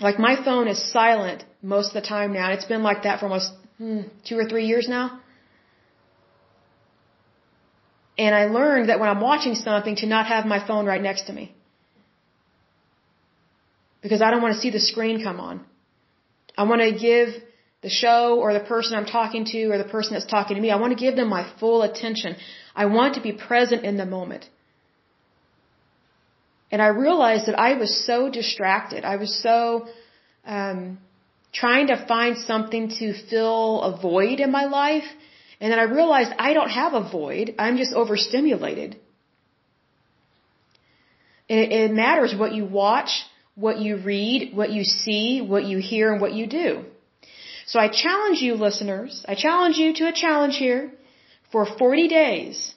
Like my phone is silent most of the time now. It's been like that for almost hmm, two or three years now. And I learned that when I'm watching something to not have my phone right next to me. Because I don't want to see the screen come on. I want to give the show or the person I'm talking to or the person that's talking to me, I want to give them my full attention. I want to be present in the moment. And I realized that I was so distracted. I was so um, trying to find something to fill a void in my life. And then I realized I don't have a void. I'm just overstimulated. It, it matters what you watch, what you read, what you see, what you hear, and what you do. So I challenge you, listeners, I challenge you to a challenge here for 40 days.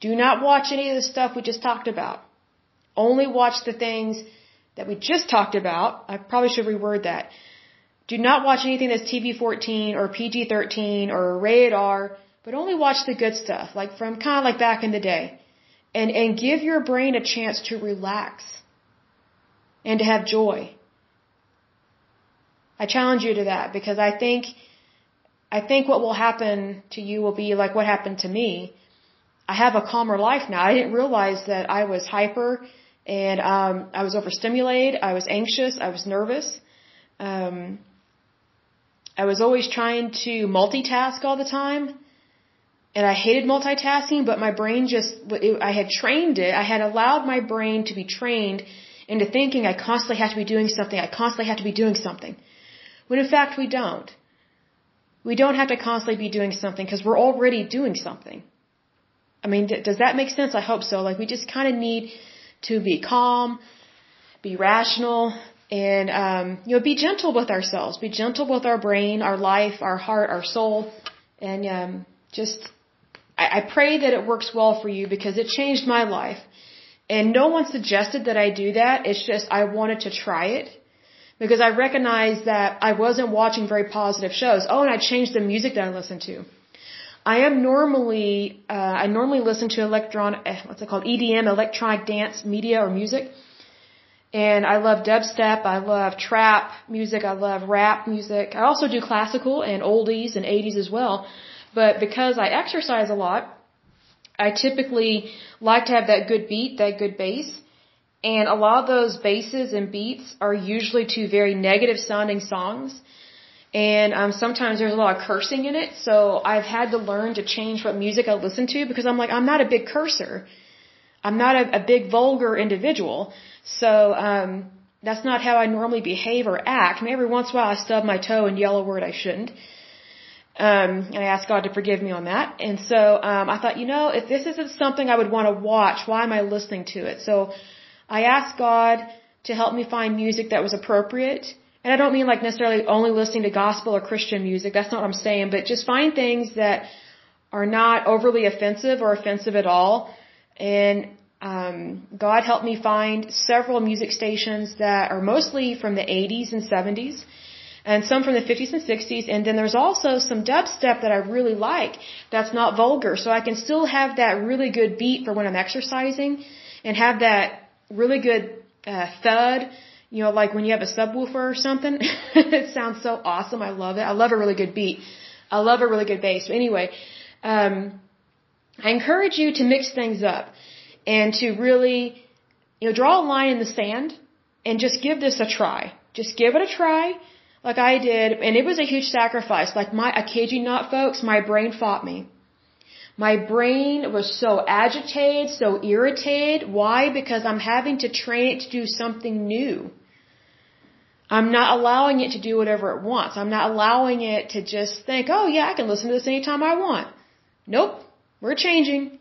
Do not watch any of the stuff we just talked about. Only watch the things that we just talked about, I probably should reword that. Do not watch anything that's TV 14 or PG 13 or rated R, but only watch the good stuff, like from kind of like back in the day. And, and give your brain a chance to relax and to have joy. I challenge you to that because I think, I think what will happen to you will be like what happened to me. I have a calmer life now. I didn't realize that I was hyper and um, I was overstimulated. I was anxious. I was nervous. Um, I was always trying to multitask all the time, and I hated multitasking. But my brain just I had trained it. I had allowed my brain to be trained into thinking I constantly have to be doing something. I constantly have to be doing something. when in fact we don't. We don't have to constantly be doing something because we're already doing something. I mean, does that make sense? I hope so. Like we just kind of need to be calm, be rational, and um, you know, be gentle with ourselves. Be gentle with our brain, our life, our heart, our soul, and um, just. I, I pray that it works well for you because it changed my life. And no one suggested that I do that. It's just I wanted to try it because I recognized that I wasn't watching very positive shows. Oh, and I changed the music that I listened to. I am normally, uh, I normally listen to electronic, eh, what's it called, EDM, electronic dance media or music. And I love dubstep, I love trap music, I love rap music. I also do classical and oldies and 80s as well. But because I exercise a lot, I typically like to have that good beat, that good bass. And a lot of those basses and beats are usually to very negative sounding songs and um, sometimes there's a lot of cursing in it. So I've had to learn to change what music I listen to because I'm like I'm not a big cursor. I'm not a, a big vulgar individual. So um, that's not how I normally behave or act. I mean, every once in a while I stub my toe and yell a word I shouldn't. Um, and I ask God to forgive me on that. And so um, I thought, you know, if this isn't something I would want to watch, why am I listening to it? So I asked God to help me find music that was appropriate and I don't mean like necessarily only listening to gospel or Christian music. That's not what I'm saying. But just find things that are not overly offensive or offensive at all. And um, God helped me find several music stations that are mostly from the 80s and 70s and some from the 50s and 60s. And then there's also some dubstep that I really like that's not vulgar. So I can still have that really good beat for when I'm exercising and have that really good uh, thud you know, like when you have a subwoofer or something, it sounds so awesome. I love it. I love a really good beat. I love a really good bass. But anyway, um, I encourage you to mix things up and to really, you know, draw a line in the sand and just give this a try. Just give it a try like I did. And it was a huge sacrifice. Like my, I kid you not, folks, my brain fought me. My brain was so agitated, so irritated. Why? Because I'm having to train it to do something new. I'm not allowing it to do whatever it wants. I'm not allowing it to just think, oh yeah, I can listen to this anytime I want. Nope. We're changing.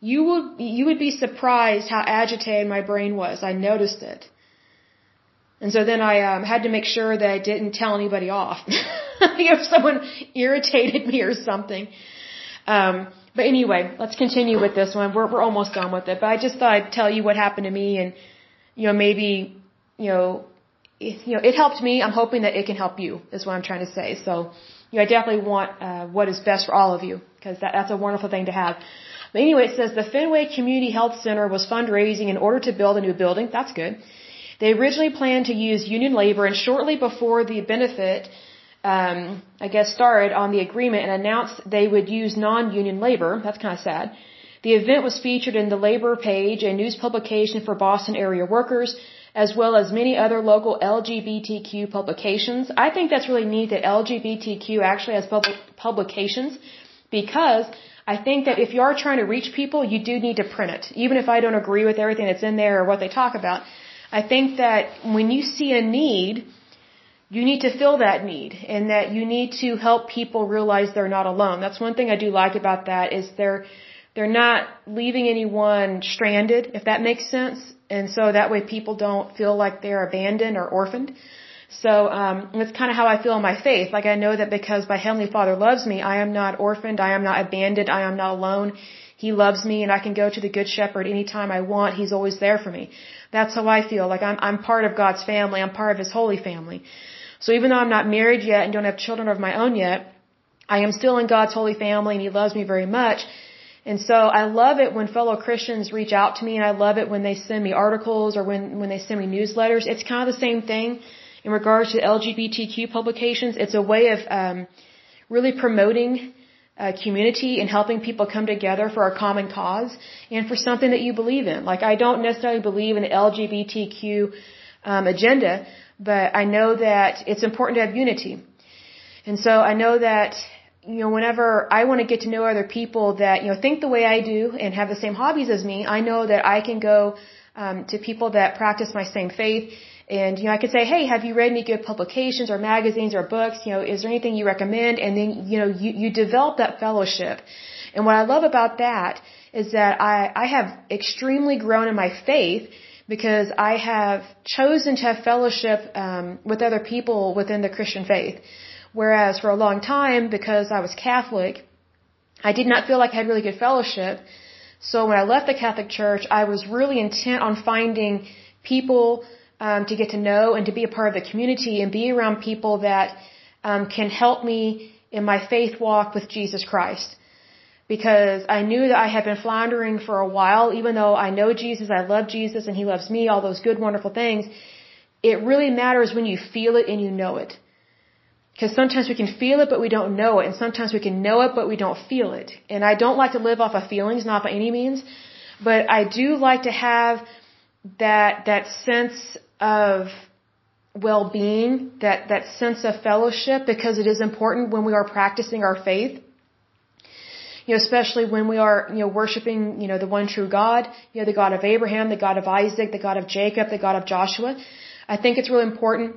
You would, you would be surprised how agitated my brain was. I noticed it. And so then I um, had to make sure that I didn't tell anybody off. if someone irritated me or something. Um, but anyway, let's continue with this one. We're, we're almost done with it. But I just thought I'd tell you what happened to me and, you know, maybe, you know, you know, it helped me. I'm hoping that it can help you. Is what I'm trying to say. So, you know, I definitely want uh, what is best for all of you because that, that's a wonderful thing to have. But anyway, it says the Fenway Community Health Center was fundraising in order to build a new building. That's good. They originally planned to use union labor, and shortly before the benefit, um, I guess, started on the agreement and announced they would use non-union labor. That's kind of sad. The event was featured in the Labor Page, a news publication for Boston area workers as well as many other local LGBTQ publications. I think that's really neat that LGBTQ actually has public publications because I think that if you are trying to reach people, you do need to print it. Even if I don't agree with everything that's in there or what they talk about, I think that when you see a need, you need to fill that need and that you need to help people realize they're not alone. That's one thing I do like about that is they're they're not leaving anyone stranded, if that makes sense. And so that way people don't feel like they're abandoned or orphaned. So um, that's kind of how I feel in my faith. Like I know that because my Heavenly Father loves me, I am not orphaned, I am not abandoned, I am not alone. He loves me and I can go to the Good Shepherd anytime I want. He's always there for me. That's how I feel. Like I'm, I'm part of God's family. I'm part of His holy family. So even though I'm not married yet and don't have children of my own yet, I am still in God's holy family and He loves me very much. And so I love it when fellow Christians reach out to me and I love it when they send me articles or when, when they send me newsletters. It's kind of the same thing in regards to LGBTQ publications. It's a way of um, really promoting uh, community and helping people come together for a common cause and for something that you believe in. Like I don't necessarily believe in the LGBTQ um, agenda, but I know that it's important to have unity. And so I know that you know, whenever I want to get to know other people that, you know, think the way I do and have the same hobbies as me, I know that I can go um, to people that practice my same faith And, you know, I could say, hey, have you read any good publications or magazines or books? You know, is there anything you recommend? And then, you know, you, you develop that fellowship. And what I love about that is that I, I have extremely grown in my faith because I have chosen to have fellowship um, with other people within the Christian faith. Whereas for a long time, because I was Catholic, I did not feel like I had really good fellowship. So when I left the Catholic Church, I was really intent on finding people um, to get to know and to be a part of the community and be around people that um, can help me in my faith walk with Jesus Christ. Because I knew that I had been floundering for a while, even though I know Jesus, I love Jesus, and He loves me, all those good, wonderful things. It really matters when you feel it and you know it. Because sometimes we can feel it, but we don't know it. And sometimes we can know it, but we don't feel it. And I don't like to live off of feelings, not by any means. But I do like to have that, that sense of well-being, that, that sense of fellowship, because it is important when we are practicing our faith. You know, especially when we are, you know, worshiping, you know, the one true God, you know, the God of Abraham, the God of Isaac, the God of Jacob, the God of Joshua. I think it's really important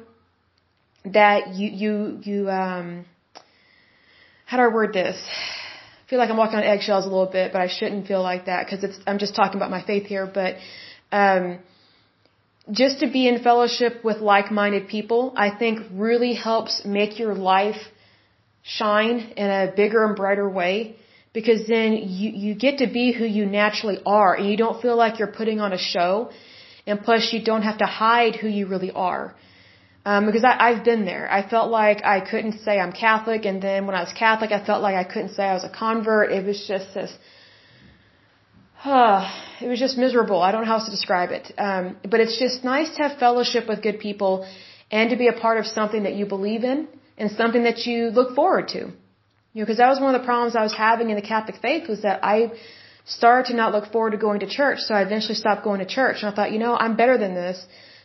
that you you you um how do I word this? I feel like I'm walking on eggshells a little bit, but I shouldn't feel like that because it's I'm just talking about my faith here. But um, just to be in fellowship with like-minded people, I think really helps make your life shine in a bigger and brighter way because then you you get to be who you naturally are and you don't feel like you're putting on a show and plus you don't have to hide who you really are um, because I, I've been there. I felt like I couldn't say I'm Catholic, and then when I was Catholic, I felt like I couldn't say I was a convert. It was just this. Uh, it was just miserable. I don't know how else to describe it. Um, but it's just nice to have fellowship with good people and to be a part of something that you believe in and something that you look forward to. You know, because that was one of the problems I was having in the Catholic faith was that I started to not look forward to going to church. So I eventually stopped going to church. And I thought, you know, I'm better than this.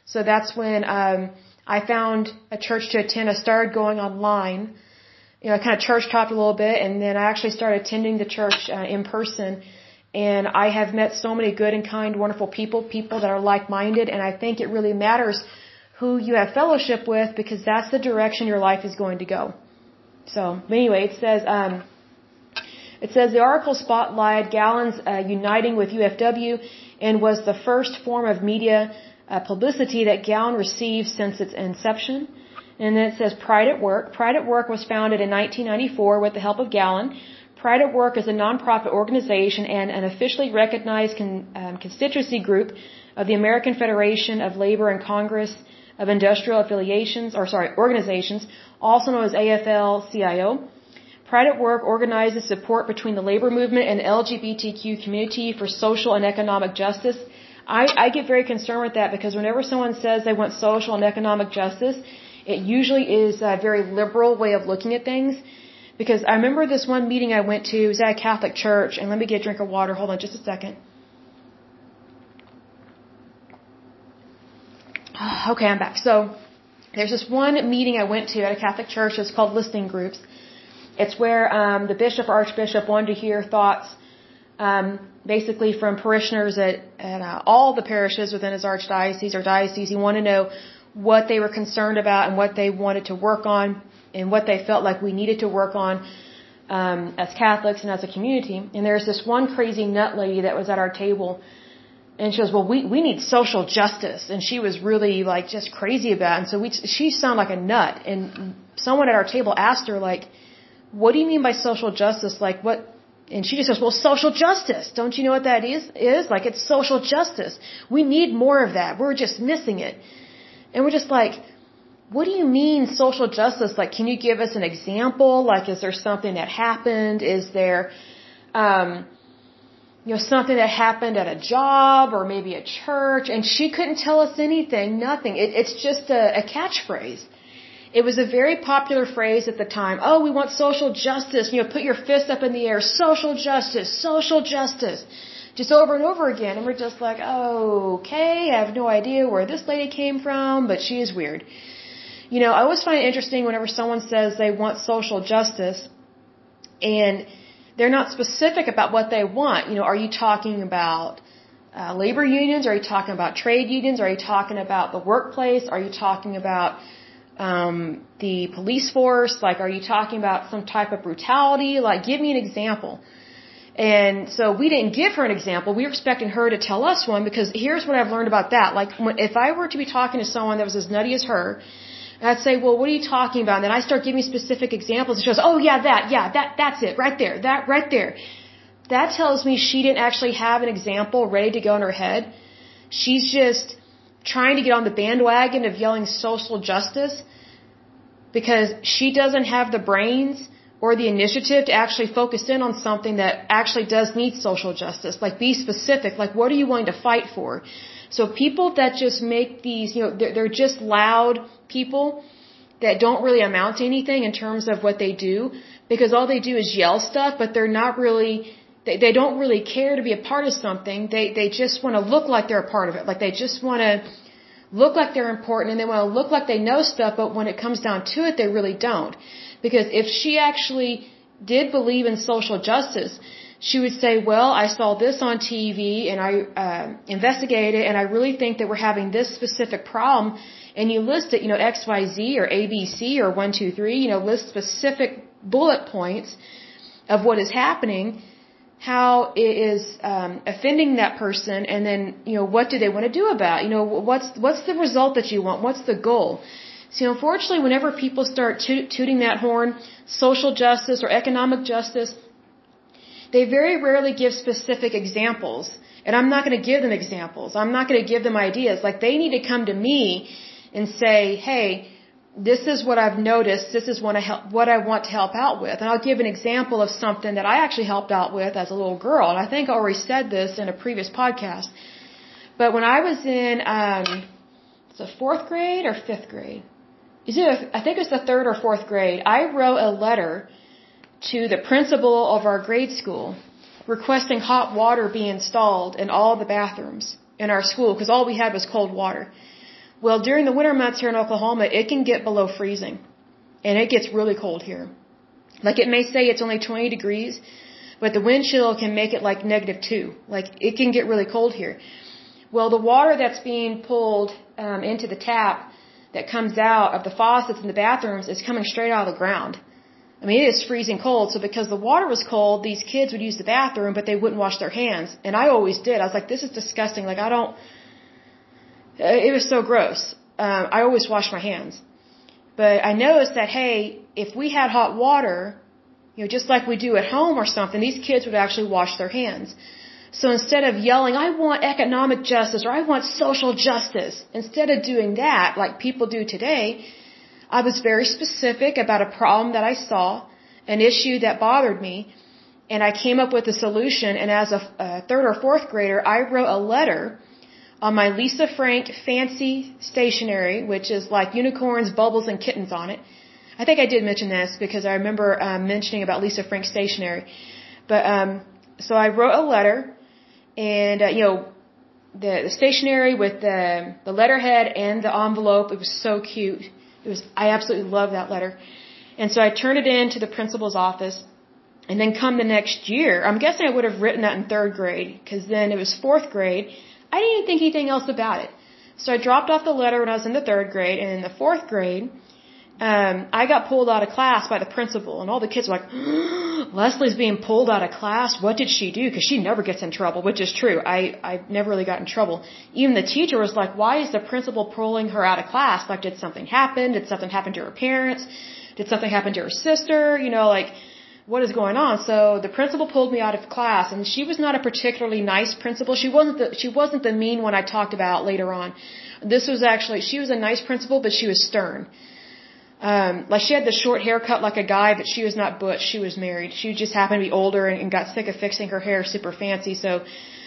So that's when, um, I found a church to attend. I started going online. You know, I kind of church hopped a little bit, and then I actually started attending the church uh, in person. And I have met so many good and kind, wonderful people, people that are like-minded, and I think it really matters who you have fellowship with because that's the direction your life is going to go. So, anyway, it says, um, it says the article spotlighted GALLAN's uh, uniting with UFW and was the first form of media uh, publicity that GALLAN received since its inception. And then it says Pride at Work. Pride at Work was founded in 1994 with the help of GALLAN. Pride at Work is a nonprofit organization and an officially recognized con, um, constituency group of the American Federation of Labor and Congress of Industrial Affiliations, or sorry, organizations, also known as AFL-CIO. Pride at Work organizes support between the labor movement and LGBTQ community for social and economic justice I, I get very concerned with that because whenever someone says they want social and economic justice, it usually is a very liberal way of looking at things. Because I remember this one meeting I went to, it was at a Catholic church, and let me get a drink of water. Hold on just a second. Okay, I'm back. So, there's this one meeting I went to at a Catholic church. It's called Listening Groups. It's where um, the bishop or archbishop wanted to hear thoughts um, basically from parishioners at, at uh, all the parishes within his archdiocese or diocese. He wanted to know what they were concerned about and what they wanted to work on and what they felt like we needed to work on um, as Catholics and as a community. And there's this one crazy nut lady that was at our table. And she goes, well, we, we need social justice. And she was really like just crazy about it. And so we, she sounded like a nut. And someone at our table asked her like, what do you mean by social justice? Like what, and she just says, well, social justice. Don't you know what that is? Is like it's social justice. We need more of that. We're just missing it. And we're just like, what do you mean social justice? Like, can you give us an example? Like, is there something that happened? Is there, um, you know, something that happened at a job or maybe a church? And she couldn't tell us anything, nothing. It, it's just a, a catchphrase. It was a very popular phrase at the time. Oh, we want social justice. You know, put your fist up in the air. Social justice. Social justice. Just over and over again. And we're just like, oh, okay, I have no idea where this lady came from, but she is weird. You know, I always find it interesting whenever someone says they want social justice and they're not specific about what they want. You know, are you talking about uh, labor unions? Are you talking about trade unions? Are you talking about the workplace? Are you talking about um, the police force? Like, are you talking about some type of brutality? Like, give me an example. And so we didn't give her an example. We were expecting her to tell us one because here's what I've learned about that. Like, if I were to be talking to someone that was as nutty as her, I'd say, well, what are you talking about? And then I start giving specific examples. And she goes, oh yeah, that, yeah, that, that's it, right there, that, right there. That tells me she didn't actually have an example ready to go in her head. She's just trying to get on the bandwagon of yelling social justice because she doesn't have the brains or the initiative to actually focus in on something that actually does need social justice. Like be specific. Like what are you willing to fight for? So people that just make these, you know, they're, they're just loud people that don't really amount to anything in terms of what they do because all they do is yell stuff, but they're not really, they, they don't really care to be a part of something. They, they just want to look like they're a part of it. Like they just want to look like they're important and they want to look like they know stuff, but when it comes down to it, they really don't. Because if she actually did believe in social justice, she would say, well, I saw this on TV and I uh, investigated and I really think that we're having this specific problem. And you list it, you know, X, Y, Z or ABC or one, two, three, you know, list specific bullet points of what is happening how it is um, offending that person, and then you know what do they want to do about? You know what's what's the result that you want? What's the goal? See, unfortunately, whenever people start to- tooting that horn, social justice or economic justice, they very rarely give specific examples. And I'm not going to give them examples. I'm not going to give them ideas. Like they need to come to me and say, hey, this is what I've noticed. This is what I help, what I want to help out with. And I'll give an example of something that I actually helped out with as a little girl. And I think I already said this in a previous podcast. But when I was in, um, it's a fourth grade or fifth grade. Is it? A, I think it's the third or fourth grade. I wrote a letter to the principal of our grade school requesting hot water be installed in all the bathrooms in our school because all we had was cold water. Well, during the winter months here in Oklahoma, it can get below freezing. And it gets really cold here. Like it may say it's only 20 degrees, but the wind chill can make it like negative two. Like it can get really cold here. Well, the water that's being pulled um, into the tap that comes out of the faucets in the bathrooms is coming straight out of the ground. I mean, it is freezing cold. So because the water was cold, these kids would use the bathroom, but they wouldn't wash their hands. And I always did. I was like, this is disgusting. Like I don't, it was so gross. Um, I always wash my hands. But I noticed that, hey, if we had hot water, you know, just like we do at home or something, these kids would actually wash their hands. So instead of yelling, I want economic justice or I want social justice, instead of doing that like people do today, I was very specific about a problem that I saw, an issue that bothered me, and I came up with a solution. And as a, a third or fourth grader, I wrote a letter on my Lisa Frank fancy stationery, which is like unicorns, bubbles, and kittens on it. I think I did mention this because I remember um, mentioning about Lisa Frank stationery. But um, so I wrote a letter, and uh, you know, the, the stationery with the the letterhead and the envelope. It was so cute. It was I absolutely love that letter. And so I turned it in to the principal's office. And then come the next year, I'm guessing I would have written that in third grade because then it was fourth grade I didn't think anything else about it. So I dropped off the letter when I was in the third grade, and in the fourth grade, um, I got pulled out of class by the principal, and all the kids were like, Lesley's being pulled out of class. What did she do? Because she never gets in trouble, which is true. I I never really got in trouble. Even the teacher was like, Why is the principal pulling her out of class? Like, did something happen? Did something happen to her parents? Did something happen to her sister? You know, like what is going on? So the principal pulled me out of class, and she was not a particularly nice principal. She wasn't the she wasn't the mean one I talked about later on. This was actually she was a nice principal, but she was stern. Um, like she had the short haircut like a guy, but she was not butch. She was married. She just happened to be older and, and got sick of fixing her hair super fancy. So,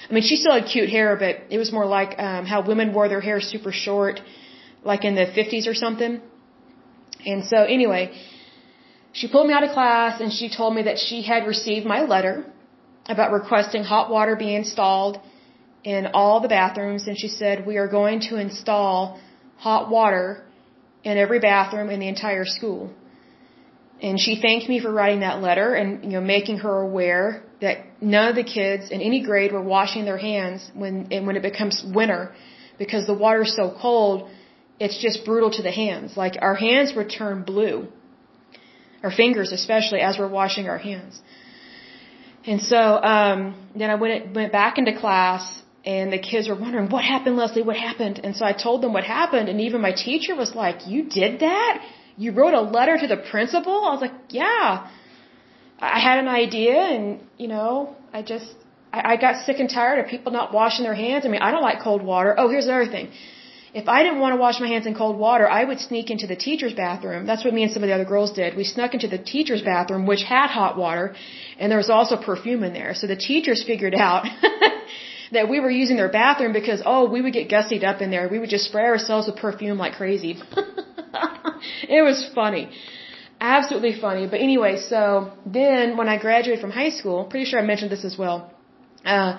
I mean, she still had cute hair, but it was more like um, how women wore their hair super short, like in the 50s or something. And so, anyway, she pulled me out of class and she told me that she had received my letter about requesting hot water be installed in all the bathrooms and she said we are going to install hot water in every bathroom in the entire school. And she thanked me for writing that letter and you know making her aware that none of the kids in any grade were washing their hands when and when it becomes winter because the water's so cold, it's just brutal to the hands. Like our hands would turn blue. Our fingers especially as we're washing our hands. And so um then I went went back into class and the kids were wondering what happened Lesley what happened and so I told them what happened and even my teacher was like you did that you wrote a letter to the principal I was like yeah I had an idea and, you know, I just, I, I got sick and tired of people not washing their hands. I mean, I don't like cold water. Oh, here's another thing. If I didn't want to wash my hands in cold water, I would sneak into the teacher's bathroom. That's what me and some of the other girls did. We snuck into the teacher's bathroom, which had hot water, and there was also perfume in there. So the teachers figured out that we were using their bathroom because, oh, we would get gussied up in there. We would just spray ourselves with perfume like crazy. it was funny. Absolutely funny. But anyway, so then when I graduated from high school, pretty sure I mentioned this as well uh,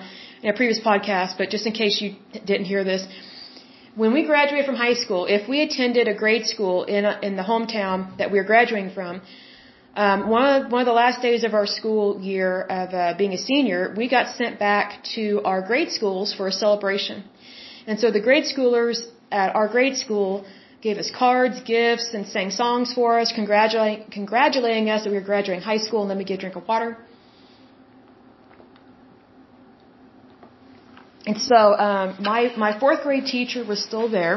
in a previous podcast, but just in case you didn't hear this, when we graduated from high school, if we attended a grade school in a, in the hometown that we were graduating from, um, one of one of the last days of our school year of uh, being a senior, we got sent back to our grade schools for a celebration, and so the grade schoolers at our grade school gave us cards, gifts, and sang songs for us, congratulating, congratulating us that we were graduating high school, and let me get a drink of water. And so um, my my fourth grade teacher was still there,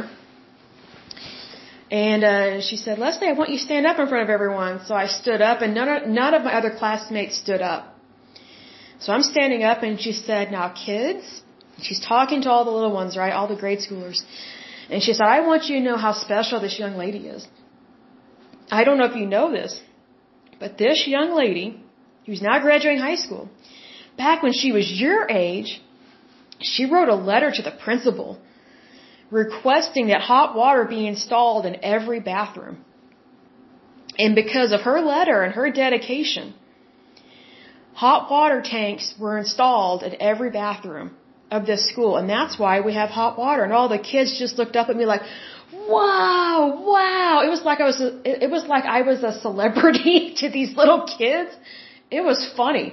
and uh, she said, "Lesley, I want you to stand up in front of everyone." So I stood up, and none of, none of my other classmates stood up. So I'm standing up, and she said, "Now, kids," she's talking to all the little ones, right, all the grade schoolers. And she said, I want you to know how special this young lady is. I don't know if you know this, but this young lady, who's now graduating high school, back when she was your age, she wrote a letter to the principal requesting that hot water be installed in every bathroom. And because of her letter and her dedication, hot water tanks were installed in every bathroom of this school, and that's why we have hot water. And all the kids just looked up at me like, "Wow, wow!" It was like I was, a, it was like I was a celebrity to these little kids. It was funny,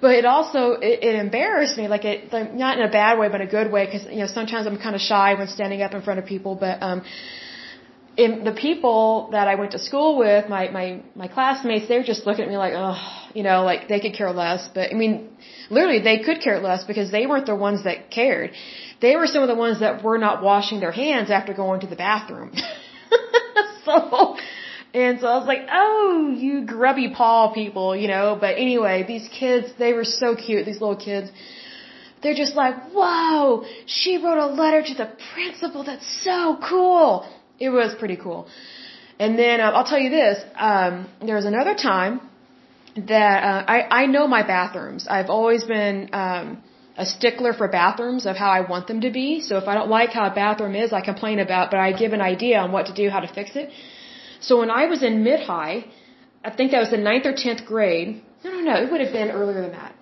but it also it, it embarrassed me, like it, like, not in a bad way, but in a good way, because you know sometimes I'm kind of shy when standing up in front of people, but um in the people that I went to school with, my my my classmates, they were just looking at me like, oh, you know, like they could care less. But I mean, literally, they could care less because they weren't the ones that cared. They were some of the ones that were not washing their hands after going to the bathroom. so, and so I was like, oh, you grubby paw people, you know. But anyway, these kids, they were so cute. These little kids. They're just like, whoa, she wrote a letter to the principal. That's so cool. It was pretty cool. And then uh, I'll tell you this. Um, there was another time that uh, I I know my bathrooms. I've always been um, a stickler for bathrooms of how I want them to be. So if I don't like how a bathroom is, I complain about, but I give an idea on what to do, how to fix it. So when I was in mid high, I think that was the ninth or tenth grade. No, no, no, it would have been earlier than that.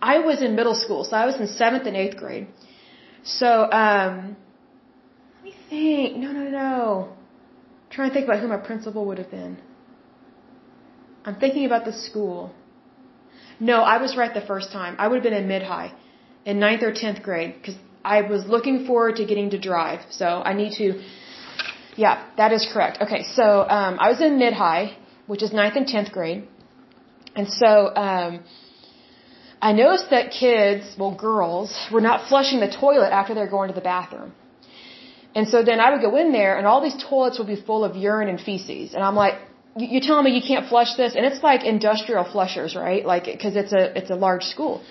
I was in middle school, so I was in seventh and eighth grade. So um, let me think. No, no, no. I'm trying to think about who my principal would have been. I'm thinking about the school. No, I was right the first time. I would have been in mid high, in ninth or tenth grade, because I was looking forward to getting to drive. So I need to. Yeah, that is correct. Okay, so um, I was in mid high, which is ninth and tenth grade, and so um, I noticed that kids, well, girls, were not flushing the toilet after they're going to the bathroom. And so then I would go in there, and all these toilets would be full of urine and feces, and I'm like, you're telling me you can't flush this? And it's like industrial flushers right? Like because it's a it's a large school.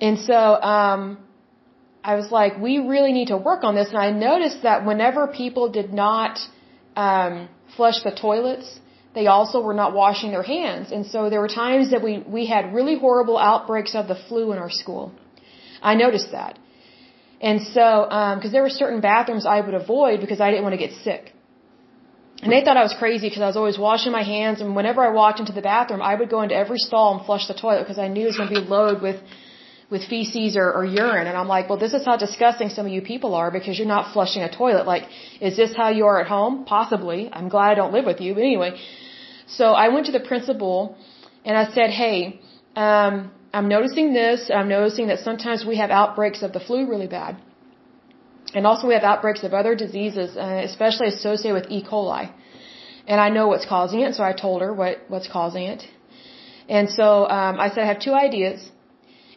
And so um i was like we really need to work on this. And i noticed that whenever people did not um flush the toilets they also were not washing their hands. And so there were times that we we had really horrible outbreaks of the flu in our school. I noticed that. And so um because there were certain bathrooms i would avoid because i didn't want to get sick. And they thought I was crazy because I was always washing my hands, and whenever I walked into the bathroom, I would go into every stall and flush the toilet because I knew it was going to be loaded with with feces or, or urine. And I'm like, well, this is how disgusting some of you people are because you're not flushing a toilet. Like, is this how you are at home? Possibly. I'm glad I don't live with you. But anyway, so I went to the principal and I said, hey, um, I'm noticing this. I'm noticing that sometimes we have outbreaks of the flu really bad. And also we have outbreaks of other diseases, uh, especially associated with E. coli. And I know what's causing it, so I told her what, what's causing it. And so um, I said, I have two ideas.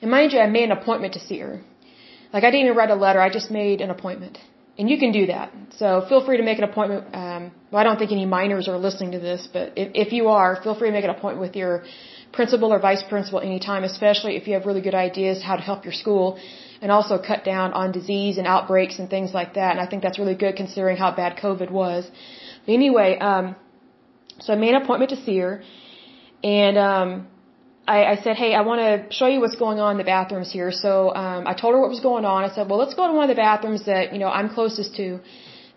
And mind you, I made an appointment to see her. Like I didn't even write a letter, I just made an appointment. And you can do that. So feel free to make an appointment. Um, well, I don't think any minors are listening to this, but if, if you are, feel free to make an appointment with your principal or vice principal anytime, especially if you have really good ideas how to help your school and also cut down on disease and outbreaks and things like that. And I think that's really good considering how bad COVID was. But anyway, um, so I made an appointment to see her and, um, I, I said, hey, I want to show you what's going on in the bathrooms here. So um, I told her what was going on. I said, well, let's go to one of the bathrooms that you know I'm closest to,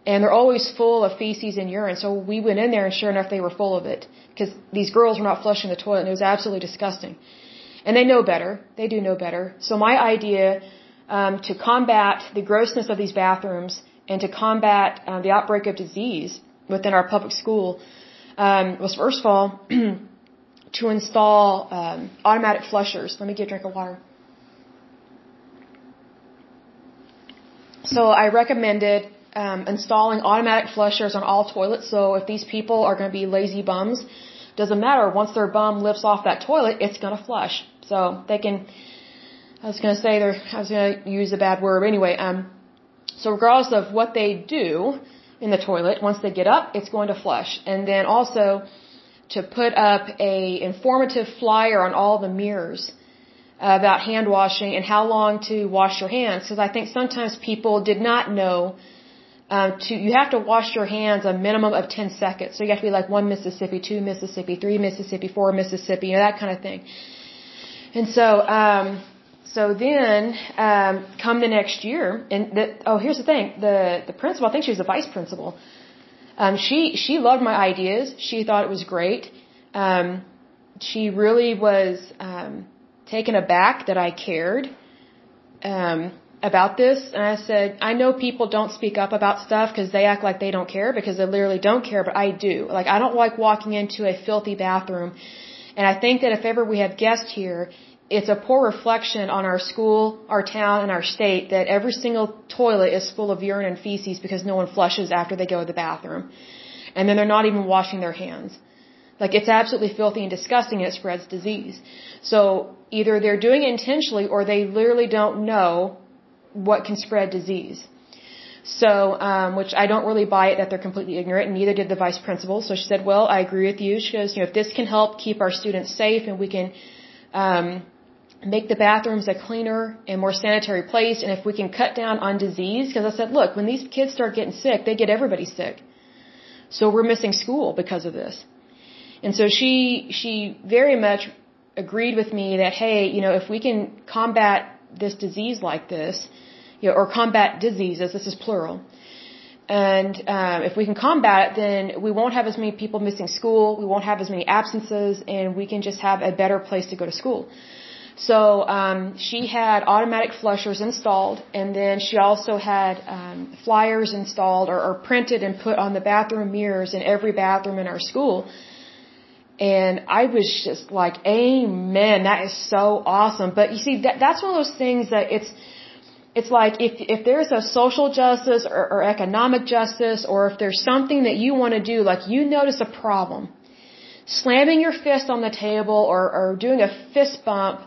and they're always full of feces and urine. So we went in there, and sure enough, they were full of it because these girls were not flushing the toilet, and it was absolutely disgusting. And they know better. They do know better. So my idea um, to combat the grossness of these bathrooms and to combat um, the outbreak of disease within our public school um, was first of all. to install um, automatic flushers. Let me get a drink of water. So I recommended um, installing automatic flushers on all toilets. So if these people are going to be lazy bums, doesn't matter. Once their bum lifts off that toilet, it's going to flush. So they can. I was going to say they're. I was going to use a bad word anyway. Um. So regardless of what they do in the toilet, once they get up, it's going to flush. And then also to put up a informative flyer on all the mirrors about hand washing and how long to wash your hands because I think sometimes people did not know um, to you have to wash your hands a minimum of 10 seconds. So you have to be like one Mississippi, two Mississippi, three Mississippi, four Mississippi, you know that kind of thing. And so um, so then um, come the next year and the, oh here's the thing the the principal I think she was the vice principal um, she she loved my ideas. She thought it was great. Um, she really was um, taken aback that I cared um, about this. And I said, I know people don't speak up about stuff because they act like they don't care because they literally don't care, but I do. Like I don't like walking into a filthy bathroom. And I think that if ever we have guests here, it's a poor reflection on our school, our town, and our state that every single toilet is full of urine and feces because no one flushes after they go to the bathroom. And then they're not even washing their hands. Like it's absolutely filthy and disgusting and it spreads disease. So either they're doing it intentionally or they literally don't know what can spread disease. So, um, which I don't really buy it that they're completely ignorant, and neither did the vice principal. So she said, "Well, I agree with you." She goes, "You know, if this can help keep our students safe and we can um, make the bathrooms a cleaner and more sanitary place and if we can cut down on disease because I said look when these kids start getting sick they get everybody sick so we're missing school because of this and so she she very much agreed with me that hey you know if we can combat this disease like this you know or combat diseases this is plural and um, if we can combat it, then we won't have as many people missing school. We won't have as many absences, and we can just have a better place to go to school. So um, she had automatic flushers installed, and then she also had um, flyers installed or, or printed and put on the bathroom mirrors in every bathroom in our school. And I was just like, "Amen! That is so awesome." But you see, that, that's one of those things that it's it's like if if there's a social justice or, or economic justice, or if there's something that you want to do, like you notice a problem, slamming your fist on the table or, or doing a fist bump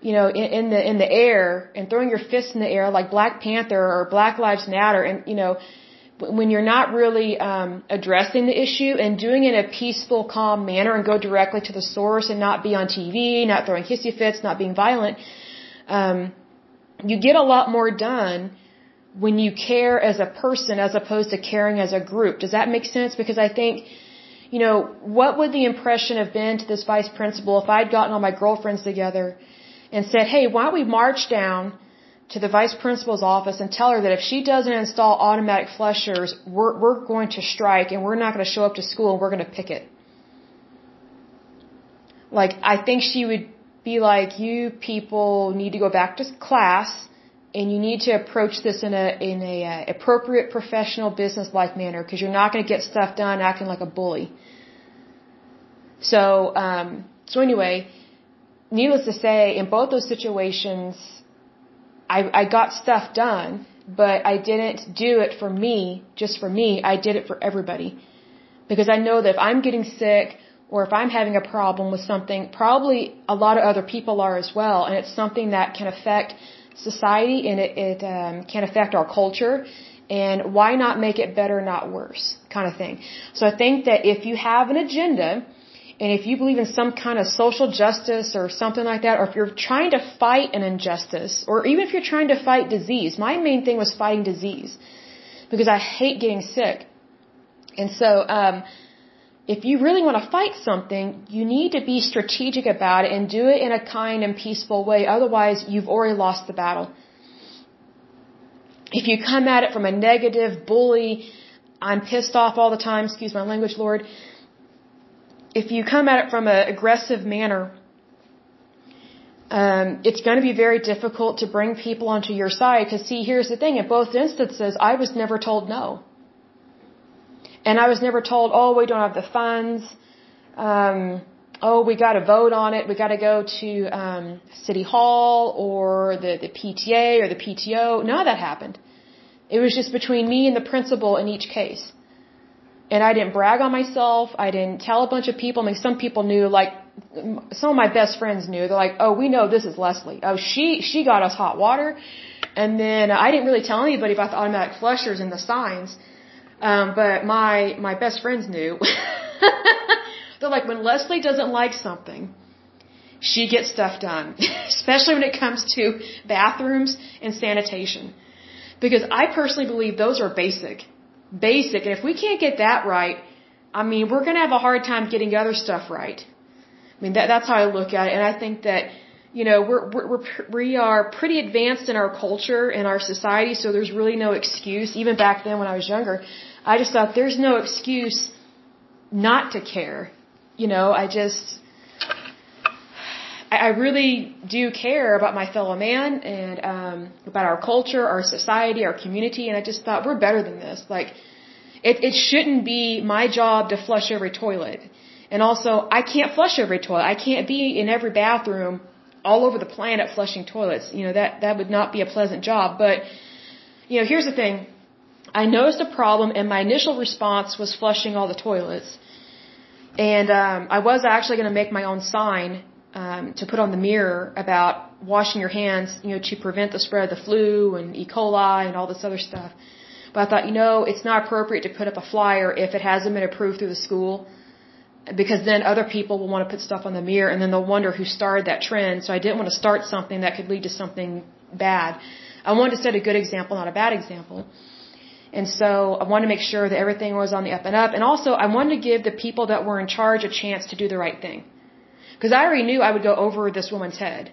you know, in, in the in the air and throwing your fists in the air like Black Panther or Black Lives Matter, and you know, when you're not really um, addressing the issue and doing it in a peaceful, calm manner and go directly to the source and not be on TV, not throwing hissy fits, not being violent, um, you get a lot more done when you care as a person as opposed to caring as a group. Does that make sense? Because I think, you know, what would the impression have been to this vice principal if I'd gotten all my girlfriends together and said, hey, why don't we march down to the vice principal's office and tell her that if she doesn't install automatic flushers, we're, we're going to strike and we're not going to show up to school and we're going to picket. Like, I think she would be like, you people need to go back to class and you need to approach this in a in a uh, appropriate professional business like manner because you're not going to get stuff done acting like a bully. So um, so anyway, needless to say, in both those situations, I, I got stuff done, but I didn't do it for me, just for me. I did it for everybody. Because I know that if I'm getting sick or if I'm having a problem with something, probably a lot of other people are as well. And it's something that can affect society and it, it um, can affect our culture. And why not make it better, not worse, kind of thing. So I think that if you have an agenda, and if you believe in some kind of social justice or something like that, or if you're trying to fight an injustice, or even if you're trying to fight disease, my main thing was fighting disease because I hate getting sick. And so, um, if you really want to fight something, you need to be strategic about it and do it in a kind and peaceful way. Otherwise, you've already lost the battle. If you come at it from a negative, bully, I'm pissed off all the time, excuse my language, Lord, if you come at it from an aggressive manner, um, it's going to be very difficult to bring people onto your side. Because see, here's the thing: in both instances, I was never told no, and I was never told, "Oh, we don't have the funds." Um, oh, we got to vote on it. We got to go to um, city hall or the the PTA or the PTO. None of that happened. It was just between me and the principal in each case and I didn't brag on myself. I didn't tell a bunch of people. I mean, some people knew, like some of my best friends knew. They're like, "Oh, we know this is Lesley. Oh, she she got us hot water." And then I didn't really tell anybody about the automatic flushers and the signs. Um, but my my best friends knew. They're like, when Lesley doesn't like something, she gets stuff done, especially when it comes to bathrooms and sanitation. Because I personally believe those are basic basic. And if we can't get that right, I mean, we're going to have a hard time getting other stuff right. I mean, that, that's how I look at it. And I think that, you know, we're, we're, we are pretty advanced in our culture and our society, so there's really no excuse. Even back then when I was younger, I just thought there's no excuse not to care. You know, I just, I really do care about my fellow man and um, about our culture, our society, our community, and I just thought we're better than this. Like, it, it shouldn't be my job to flush every toilet. And also, I can't flush every toilet. I can't be in every bathroom all over the planet flushing toilets. You know, that, that would not be a pleasant job. But, you know, here's the thing. I noticed a problem and my initial response was flushing all the toilets. And um, I was actually going to make my own sign um, to put on the mirror about washing your hands, you know, to prevent the spread of the flu and E. coli and all this other stuff. But I thought, you know, it's not appropriate to put up a flyer if it hasn't been approved through the school, because then other people will want to put stuff on the mirror and then they'll wonder who started that trend. So I didn't want to start something that could lead to something bad. I wanted to set a good example, not a bad example. And so I wanted to make sure that everything was on the up and up. And also I wanted to give the people that were in charge a chance to do the right thing. Because I already knew I would go over this woman's head.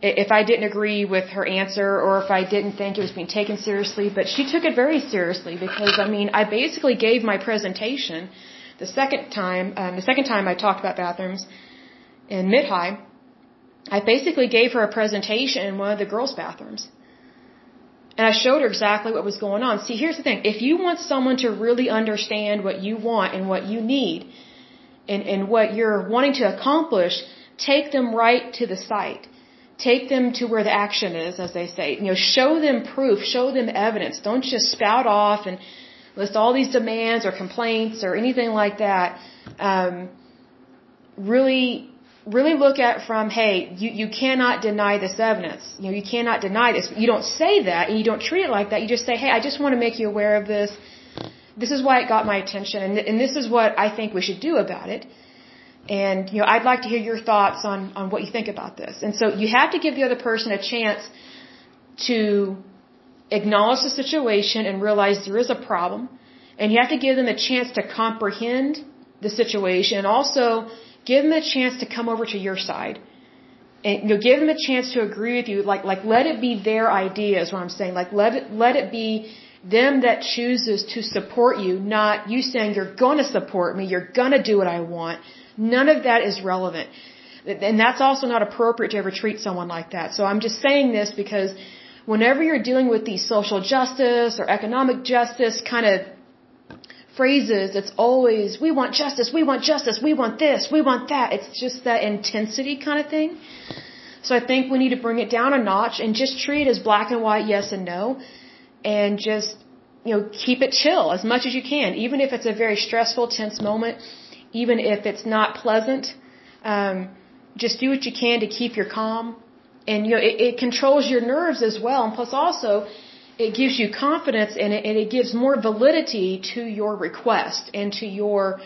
If I didn't agree with her answer or if I didn't think it was being taken seriously, but she took it very seriously because, I mean, I basically gave my presentation the second time, um, the second time I talked about bathrooms in mid-high, I basically gave her a presentation in one of the girls' bathrooms. And I showed her exactly what was going on. See, here's the thing. If you want someone to really understand what you want and what you need, and, and what you're wanting to accomplish, take them right to the site. Take them to where the action is, as they say. You know, show them proof, show them evidence. Don't just spout off and list all these demands or complaints or anything like that. Um, really, really look at from, hey, you, you cannot deny this evidence. You know, you cannot deny this. You don't say that and you don't treat it like that. You just say, hey, I just want to make you aware of this this is why it got my attention, and, and this is what I think we should do about it. And you know, I'd like to hear your thoughts on on what you think about this. And so you have to give the other person a chance to acknowledge the situation and realize there is a problem, and you have to give them a chance to comprehend the situation, and also give them a chance to come over to your side and you know give them a chance to agree with you like like let it be their idea is what i'm saying like let it let it be them that chooses to support you, not you saying you're going to support me, you're going to do what I want. None of that is relevant. And that's also not appropriate to ever treat someone like that. So I'm just saying this because whenever you're dealing with these social justice or economic justice kind of phrases. It's always, we want justice, we want justice, we want this, we want that. It's just that intensity kind of thing. So I think we need to bring it down a notch and just treat it as black and white, yes and no. And just, you know, keep it chill as much as you can. Even if it's a very stressful, tense moment, even if it's not pleasant, um, just do what you can to keep your calm. And, you know, it, it controls your nerves as well. And plus also, it gives you confidence and it, and it gives more validity to your request and to your,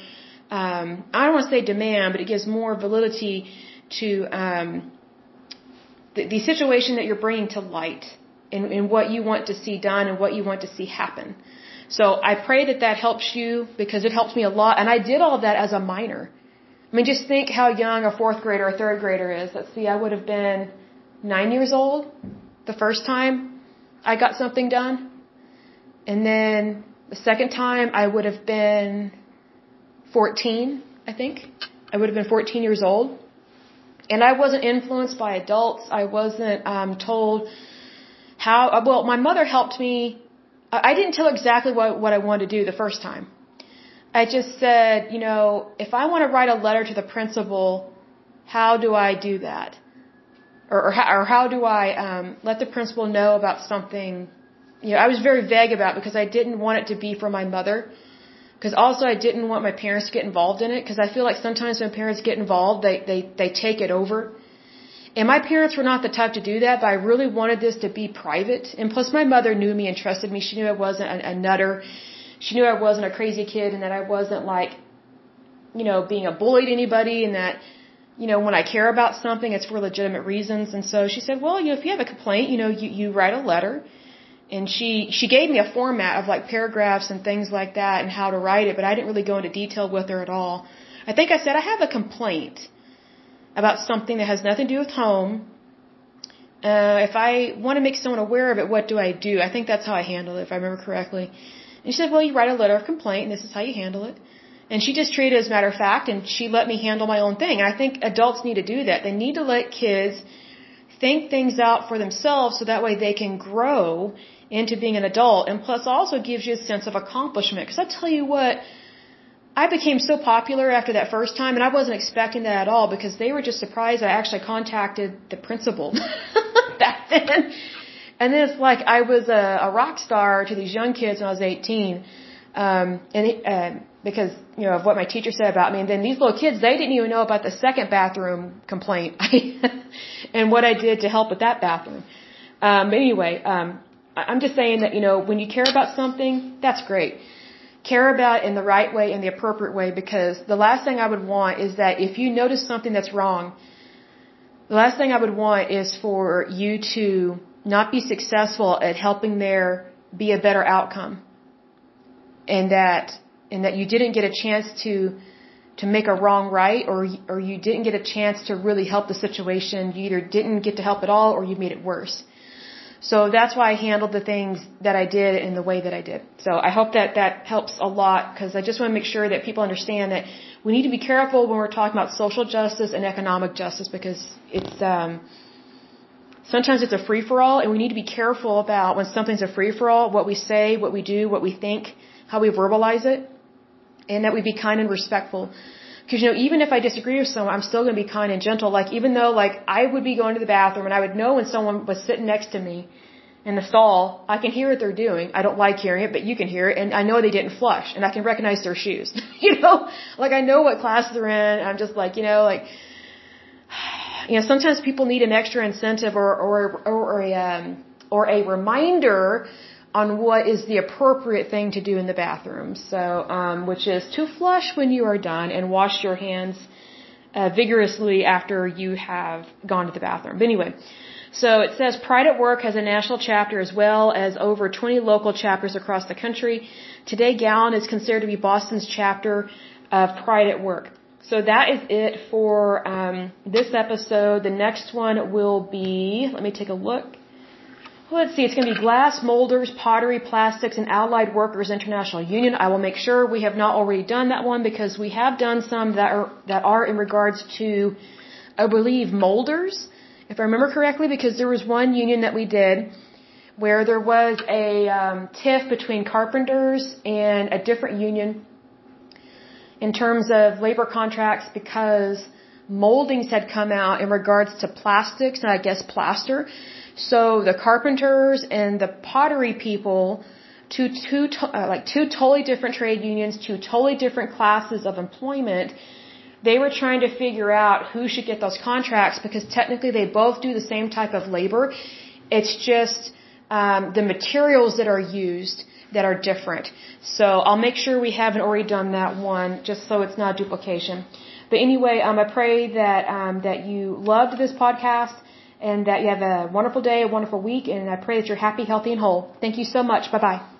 um, I don't want to say demand, but it gives more validity to um, the, the situation that you're bringing to light and, and what you want to see done and what you want to see happen. So I pray that that helps you because it helps me a lot. And I did all of that as a minor. I mean, just think how young a fourth grader or third grader is. Let's see, I would have been nine years old the first time I got something done. And then the second time I would have been 14, I think. I would have been 14 years old. And I wasn't influenced by adults. I wasn't um, told how, uh, well, my mother helped me. I didn't tell exactly what, what I wanted to do the first time. I just said, you know, if I want to write a letter to the principal, how do I do that? or, or, how, or how do I um, let the principal know about something? You know, I was very vague about because I didn't want it to be for my mother. Because also I didn't want my parents to get involved in it. Because I feel like sometimes when parents get involved, they they they take it over. And my parents were not the type to do that, but I really wanted this to be private. And plus, my mother knew me and trusted me. She knew I wasn't a, a nutter. She knew I wasn't a crazy kid, and that I wasn't like, you know, being a bully to anybody, and that you know, when I care about something, it's for legitimate reasons. And so she said, well, you know, if you have a complaint, you know, you, you write a letter. And she, she gave me a format of like paragraphs and things like that and how to write it, but I didn't really go into detail with her at all. I think I said, I have a complaint about something that has nothing to do with home. Uh, if I want to make someone aware of it, what do I do? I think that's how I handled it, if I remember correctly. And she said, well, you write a letter of complaint and this is how you handle it. And she just treated it as a matter of fact and she let me handle my own thing. I think adults need to do that. They need to let kids think things out for themselves so that way they can grow into being an adult and plus also gives you a sense of accomplishment. Because I tell you what, I became so popular after that first time and I wasn't expecting that at all because they were just surprised I actually contacted the principal back then. And then it's like I was a, a rock star to these young kids when I was 18. Um, and uh, because you know of what my teacher said about me and then these little kids they didn't even know about the second bathroom complaint and what I did to help with that bathroom um anyway um I'm just saying that you know when you care about something that's great care about in the right way in the appropriate way because the last thing I would want is that if you notice something that's wrong the last thing I would want is for you to not be successful at helping there be a better outcome. And that and that you didn't get a chance to to make a wrong right or or you didn't get a chance to really help the situation. You either didn't get to help at all or you made it worse so that's why I handled the things that I did in the way that I did so I hope that that helps a lot because I just want to make sure that people understand that we need to be careful when we're talking about social justice and economic justice because it's um sometimes it's a free for all and we need to be careful about when something's a free for all what we say what we do what we think how we verbalize it and that we be kind and respectful. Because, you know, even if I disagree with someone, I'm still going to be kind and gentle. Like, even though, like, I would be going to the bathroom and I would know when someone was sitting next to me in the stall, I can hear what they're doing. I don't like hearing it, but you can hear it. And I know they didn't flush and I can recognize their shoes. you know, like, I know what class they're in. I'm just like, you know, like, you know, sometimes people need an extra incentive or, or, or, a, um, or a reminder on what is the appropriate thing to do in the bathroom. So, um, which is to flush when you are done and wash your hands uh, vigorously after you have gone to the bathroom. But anyway, so it says Pride at Work has a national chapter as well as over 20 local chapters across the country. Today, GALLAN is considered to be Boston's chapter of Pride at Work. So that is it for um, this episode. The next one will be, let me take a look. Let's see, it's going to be Glass, Molders, Pottery, Plastics, and Allied Workers International Union. I will make sure we have not already done that one because we have done some that are, that are in regards to, I believe, molders, if I remember correctly, because there was one union that we did where there was a um, tiff between carpenters and a different union in terms of labor contracts because moldings had come out in regards to plastics and I guess plaster. So the carpenters and the pottery people, two, two, uh, like two totally different trade unions, two totally different classes of employment, they were trying to figure out who should get those contracts because technically they both do the same type of labor. It's just um, the materials that are used that are different. So I'll make sure we haven't already done that one, just so it's not duplication. But anyway, um, I pray that um, that you loved this podcast and that you have a wonderful day, a wonderful week, and I pray that you're happy, healthy, and whole. Thank you so much. Bye bye.